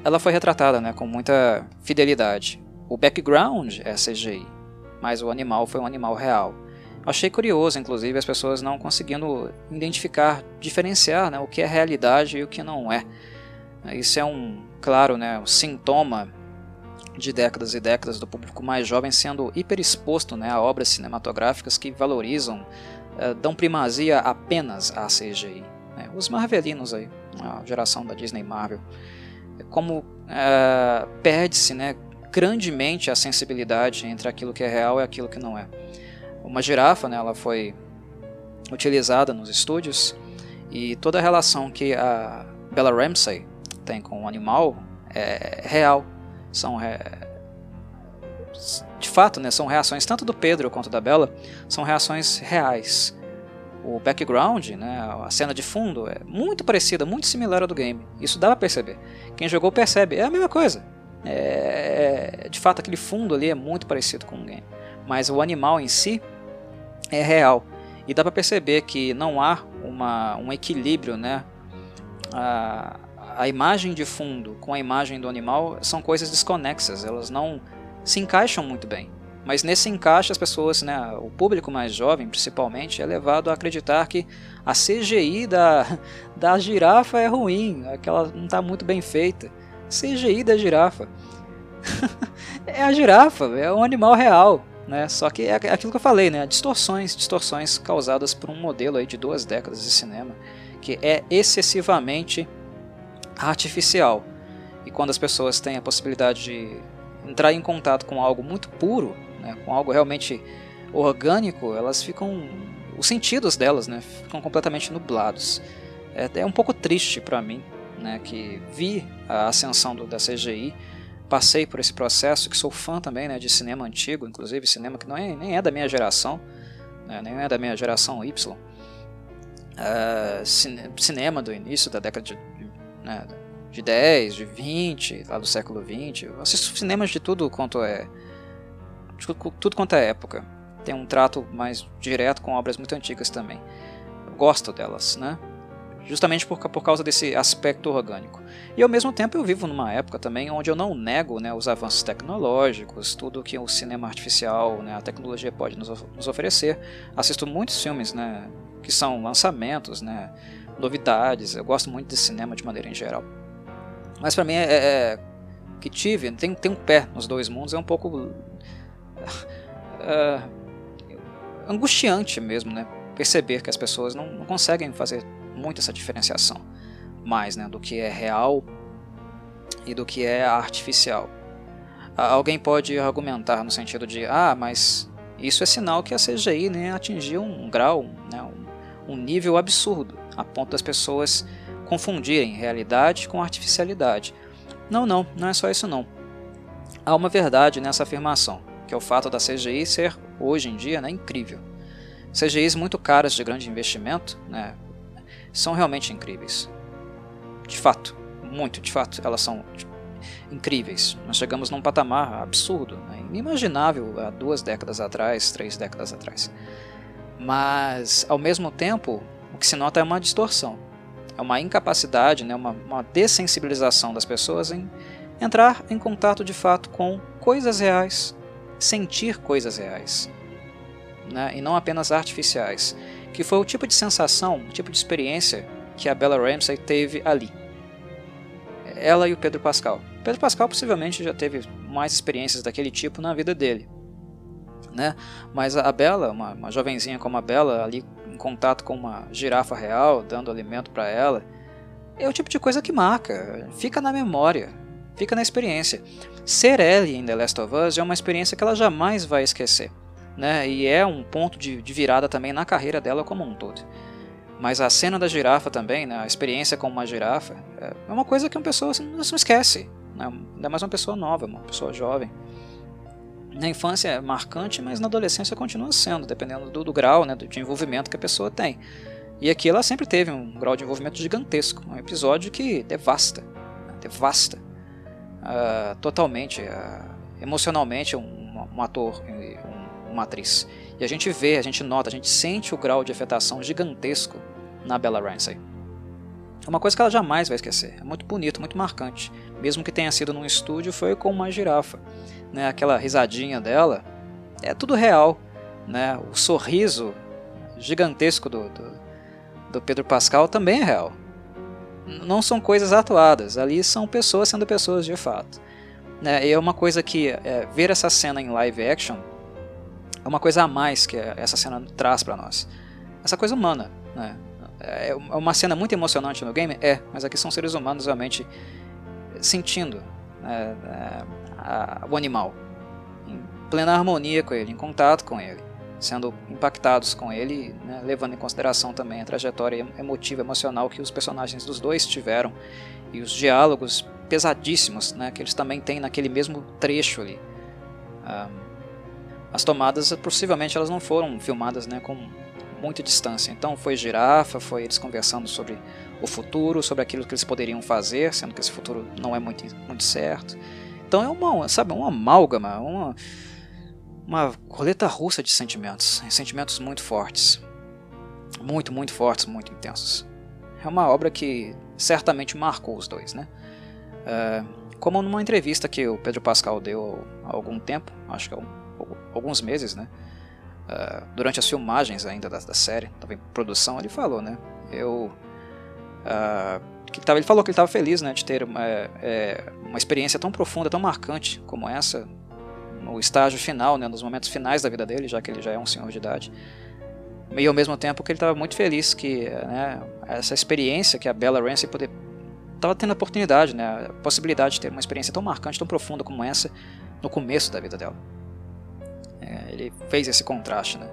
ela foi retratada, né, com muita fidelidade. O background é CGI, mas o animal foi um animal real. Achei curioso, inclusive, as pessoas não conseguindo identificar, diferenciar né, o que é realidade e o que não é. Isso é um, claro, né, um sintoma de décadas e décadas do público mais jovem sendo hiperexposto né, a obras cinematográficas que valorizam, uh, dão primazia apenas à CGI. Né? Os marvelinos aí, a geração da Disney Marvel. Como uh, perde-se né, grandemente a sensibilidade entre aquilo que é real e aquilo que não é. Uma girafa, né, ela foi utilizada nos estúdios e toda a relação que a Bella Ramsey tem com o animal é real são é, de fato, né, são reações tanto do Pedro quanto da Bella, são reações reais. O background, né, a cena de fundo, é muito parecida, muito similar ao do game. Isso dá pra perceber. Quem jogou percebe, é a mesma coisa. É, é, de fato, aquele fundo ali é muito parecido com o game. Mas o animal em si é real. E dá para perceber que não há uma, um equilíbrio, né? A, a imagem de fundo com a imagem do animal são coisas desconexas, elas não se encaixam muito bem. Mas nesse encaixe as pessoas, né, o público mais jovem principalmente, é levado a acreditar que a CGI da, <laughs> da girafa é ruim, aquela não está muito bem feita. CGI da girafa. <laughs> é a girafa, é um animal real. Né? Só que é aquilo que eu falei, né? distorções, distorções causadas por um modelo aí de duas décadas de cinema que é excessivamente artificial. E quando as pessoas têm a possibilidade de entrar em contato com algo muito puro, né, com algo realmente orgânico, elas ficam. Os sentidos delas né, ficam completamente nublados. É, é um pouco triste para mim, né, que vi a ascensão do, da CGI, passei por esse processo, que sou fã também né, de cinema antigo, inclusive cinema que não é, nem é da minha geração, né, nem é da minha geração Y. Uh, cine, cinema do início da década de, né, de 10, de 20, lá do século 20. Eu assisto cinemas de tudo quanto é. De tudo quanto é época. Tem um trato mais direto com obras muito antigas também. Eu gosto delas, né? Justamente por, por causa desse aspecto orgânico. E ao mesmo tempo eu vivo numa época também onde eu não nego né, os avanços tecnológicos, tudo que o cinema artificial, né, a tecnologia pode nos, nos oferecer. Assisto muitos filmes né, que são lançamentos, né, novidades. Eu gosto muito de cinema de maneira em geral. Mas para mim é, é, é, que tive, tem, tem um pé nos dois mundos, é um pouco é, angustiante mesmo, né? Perceber que as pessoas não, não, conseguem fazer muito essa diferenciação mais, né? Do que é real e do que é artificial. Alguém pode argumentar no sentido de, ah, mas isso é sinal que a CGI né, atingiu um grau, né, um nível absurdo, a ponto das pessoas confundirem realidade com artificialidade. Não, não, não é só isso não. Há uma verdade nessa afirmação, que é o fato da CGI ser, hoje em dia, né, incrível. CGIs muito caras de grande investimento né, são realmente incríveis. De fato, muito de fato, elas são incríveis. Nós chegamos num patamar absurdo, né, inimaginável há duas décadas atrás, três décadas atrás. Mas, ao mesmo tempo, o que se nota é uma distorção é uma incapacidade, né, uma, uma dessensibilização das pessoas em entrar em contato de fato com coisas reais, sentir coisas reais, né, e não apenas artificiais, que foi o tipo de sensação, o tipo de experiência que a Bella Ramsey teve ali. Ela e o Pedro Pascal. Pedro Pascal possivelmente já teve mais experiências daquele tipo na vida dele, né? Mas a Bella, uma, uma jovenzinha como a Bella, ali contato com uma girafa real, dando alimento para ela, é o tipo de coisa que marca, fica na memória, fica na experiência. Ser Ellie em The Last of Us é uma experiência que ela jamais vai esquecer, né? E é um ponto de, virada também na carreira dela como um todo. Mas a cena da girafa também, né? a experiência com uma girafa, é uma coisa que uma pessoa assim, não esquece. Né? Ainda mais uma pessoa nova, uma pessoa jovem na infância é marcante, mas na adolescência continua sendo, dependendo do, do grau né, de envolvimento que a pessoa tem. E aqui ela sempre teve um grau de envolvimento gigantesco, um episódio que devasta, devasta uh, totalmente, uh, emocionalmente um, um ator, um, uma atriz. E a gente vê, a gente nota, a gente sente o grau de afetação gigantesco na Bella Ramsey. É uma coisa que ela jamais vai esquecer. É muito bonito, muito marcante. Mesmo que tenha sido num estúdio, foi com uma girafa né, aquela risadinha dela, é tudo real. Né? O sorriso gigantesco do, do, do Pedro Pascal também é real. Não são coisas atuadas, ali são pessoas sendo pessoas de fato. Né? E é uma coisa que é, ver essa cena em live action é uma coisa a mais que essa cena traz para nós. Essa coisa humana. Né? É, é uma cena muito emocionante no game? É, mas aqui são seres humanos realmente sentindo né, é, a, o animal, em plena harmonia com ele, em contato com ele, sendo impactados com ele, né, levando em consideração também a trajetória emotiva, emocional que os personagens dos dois tiveram e os diálogos pesadíssimos né, que eles também têm naquele mesmo trecho ali. As tomadas, possivelmente, elas não foram filmadas né, com muita distância. Então foi girafa, foi eles conversando sobre o futuro, sobre aquilo que eles poderiam fazer, sendo que esse futuro não é muito, muito certo. Então é uma, sabe, uma amálgama, uma, uma roleta russa de sentimentos, sentimentos muito fortes, muito, muito fortes, muito intensos. É uma obra que certamente marcou os dois, né? É, como numa entrevista que o Pedro Pascal deu há algum tempo, acho que há alguns meses, né? É, durante as filmagens ainda da, da série, estava em produção, ele falou, né? Eu uh, que tava, ele falou que ele estava feliz né, de ter uma, é, uma experiência tão profunda, tão marcante como essa, no estágio final, né, nos momentos finais da vida dele, já que ele já é um senhor de idade. E ao mesmo tempo que ele estava muito feliz que né, essa experiência que a Bella Ramsey poder estava tendo a oportunidade, né, a possibilidade de ter uma experiência tão marcante, tão profunda como essa no começo da vida dela. Ele fez esse contraste, né?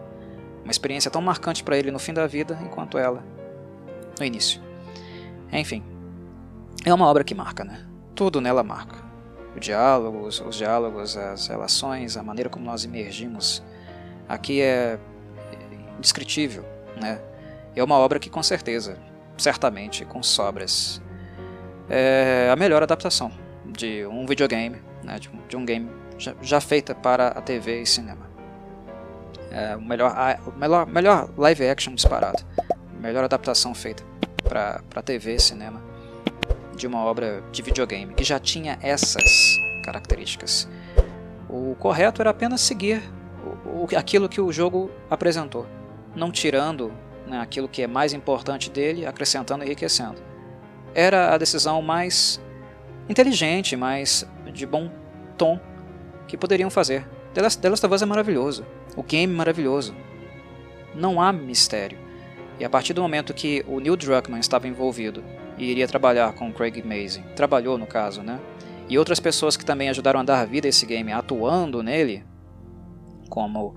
Uma experiência tão marcante para ele no fim da vida, enquanto ela no início. Enfim, é uma obra que marca, né? Tudo nela marca. O diálogo, os, os diálogos, as relações, a maneira como nós emergimos aqui é indescritível, né? É uma obra que com certeza, certamente, com sobras, é a melhor adaptação de um videogame, né? de, um, de um game já, já, feita para a TV e cinema. É o melhor, melhor, melhor live action disparado, melhor adaptação feita para TV cinema de uma obra de videogame que já tinha essas características. O correto era apenas seguir o, o, aquilo que o jogo apresentou, não tirando né, aquilo que é mais importante dele, acrescentando e enriquecendo. Era a decisão mais inteligente, mais de bom tom que poderiam fazer. The Last of Us é maravilhoso, o game maravilhoso. Não há mistério. E a partir do momento que o Neil Druckmann estava envolvido e iria trabalhar com Craig Mazin, trabalhou no caso, né? E outras pessoas que também ajudaram a dar vida a esse game atuando nele, como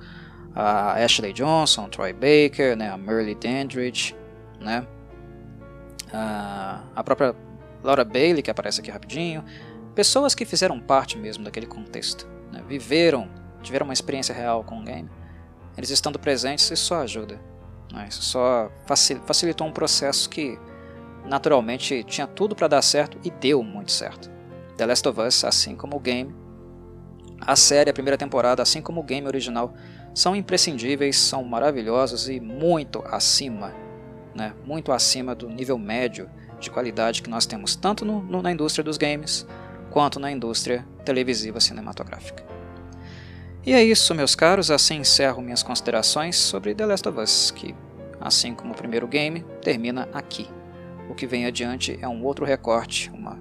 a Ashley Johnson, Troy Baker, né, a Merle Dandridge, né, a própria Laura Bailey, que aparece aqui rapidinho, pessoas que fizeram parte mesmo daquele contexto, né, viveram, tiveram uma experiência real com o game, eles estando presentes, isso só ajuda. Né, isso só facilitou um processo que naturalmente tinha tudo para dar certo e deu muito certo. The Last of Us, assim como o game, a série, a primeira temporada, assim como o game original, são imprescindíveis, são maravilhosos e muito acima, né, muito acima do nível médio de qualidade que nós temos tanto no, no, na indústria dos games quanto na indústria televisiva cinematográfica. E é isso, meus caros, assim encerro minhas considerações sobre The Last of Us, que, assim como o primeiro game, termina aqui. O que vem adiante é um outro recorte, uma,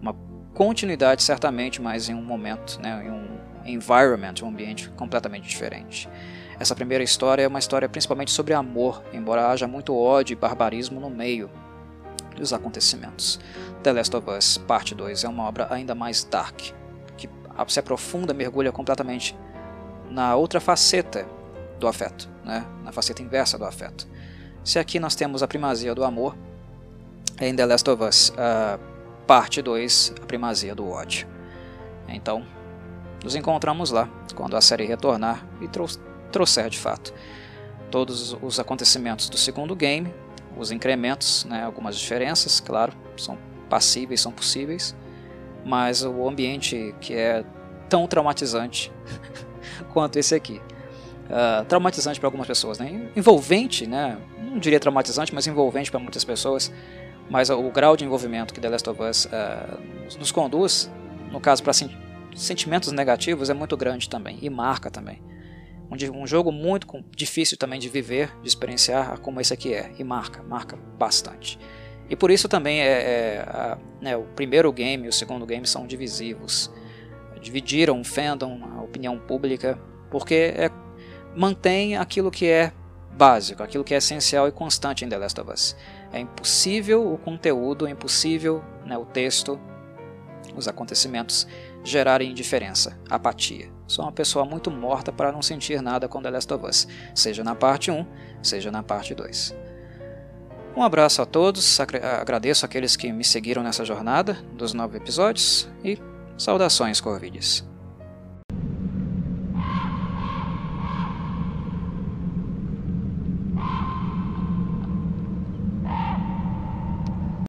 uma continuidade certamente, mas em um momento, né, em um environment, um ambiente completamente diferente. Essa primeira história é uma história principalmente sobre amor, embora haja muito ódio e barbarismo no meio dos acontecimentos. The Last of Us Parte 2 é uma obra ainda mais dark, que se aprofunda, mergulha completamente na outra faceta do afeto, né? na faceta inversa do afeto. Se aqui nós temos a primazia do amor, em The Last of Us uh, Parte 2, a primazia do ódio. Então, nos encontramos lá, quando a série retornar e trouxer de fato todos os acontecimentos do segundo game, os incrementos, né, algumas diferenças, claro, são passíveis, são possíveis, mas o ambiente que é tão traumatizante <laughs> <laughs> quanto esse aqui. Uh, traumatizante para algumas pessoas, né? envolvente, né? não diria traumatizante, mas envolvente para muitas pessoas, mas o grau de envolvimento que The Last of Us uh, nos conduz, no caso para sentimentos negativos, é muito grande também e marca também. Um, um jogo muito difícil também de viver, de experienciar, como esse aqui é, e marca, marca bastante. E por isso também é, é a, né, o primeiro game e o segundo game são divisivos. Dividiram o fandom, a opinião pública, porque é, mantém aquilo que é básico, aquilo que é essencial e constante em The Last of Us. É impossível o conteúdo, é impossível né, o texto, os acontecimentos gerarem indiferença, apatia. Sou uma pessoa muito morta para não sentir nada com The Last of Us, seja na parte 1, seja na parte 2. Um abraço a todos, agradeço aqueles que me seguiram nessa jornada dos nove episódios e saudações Corvides.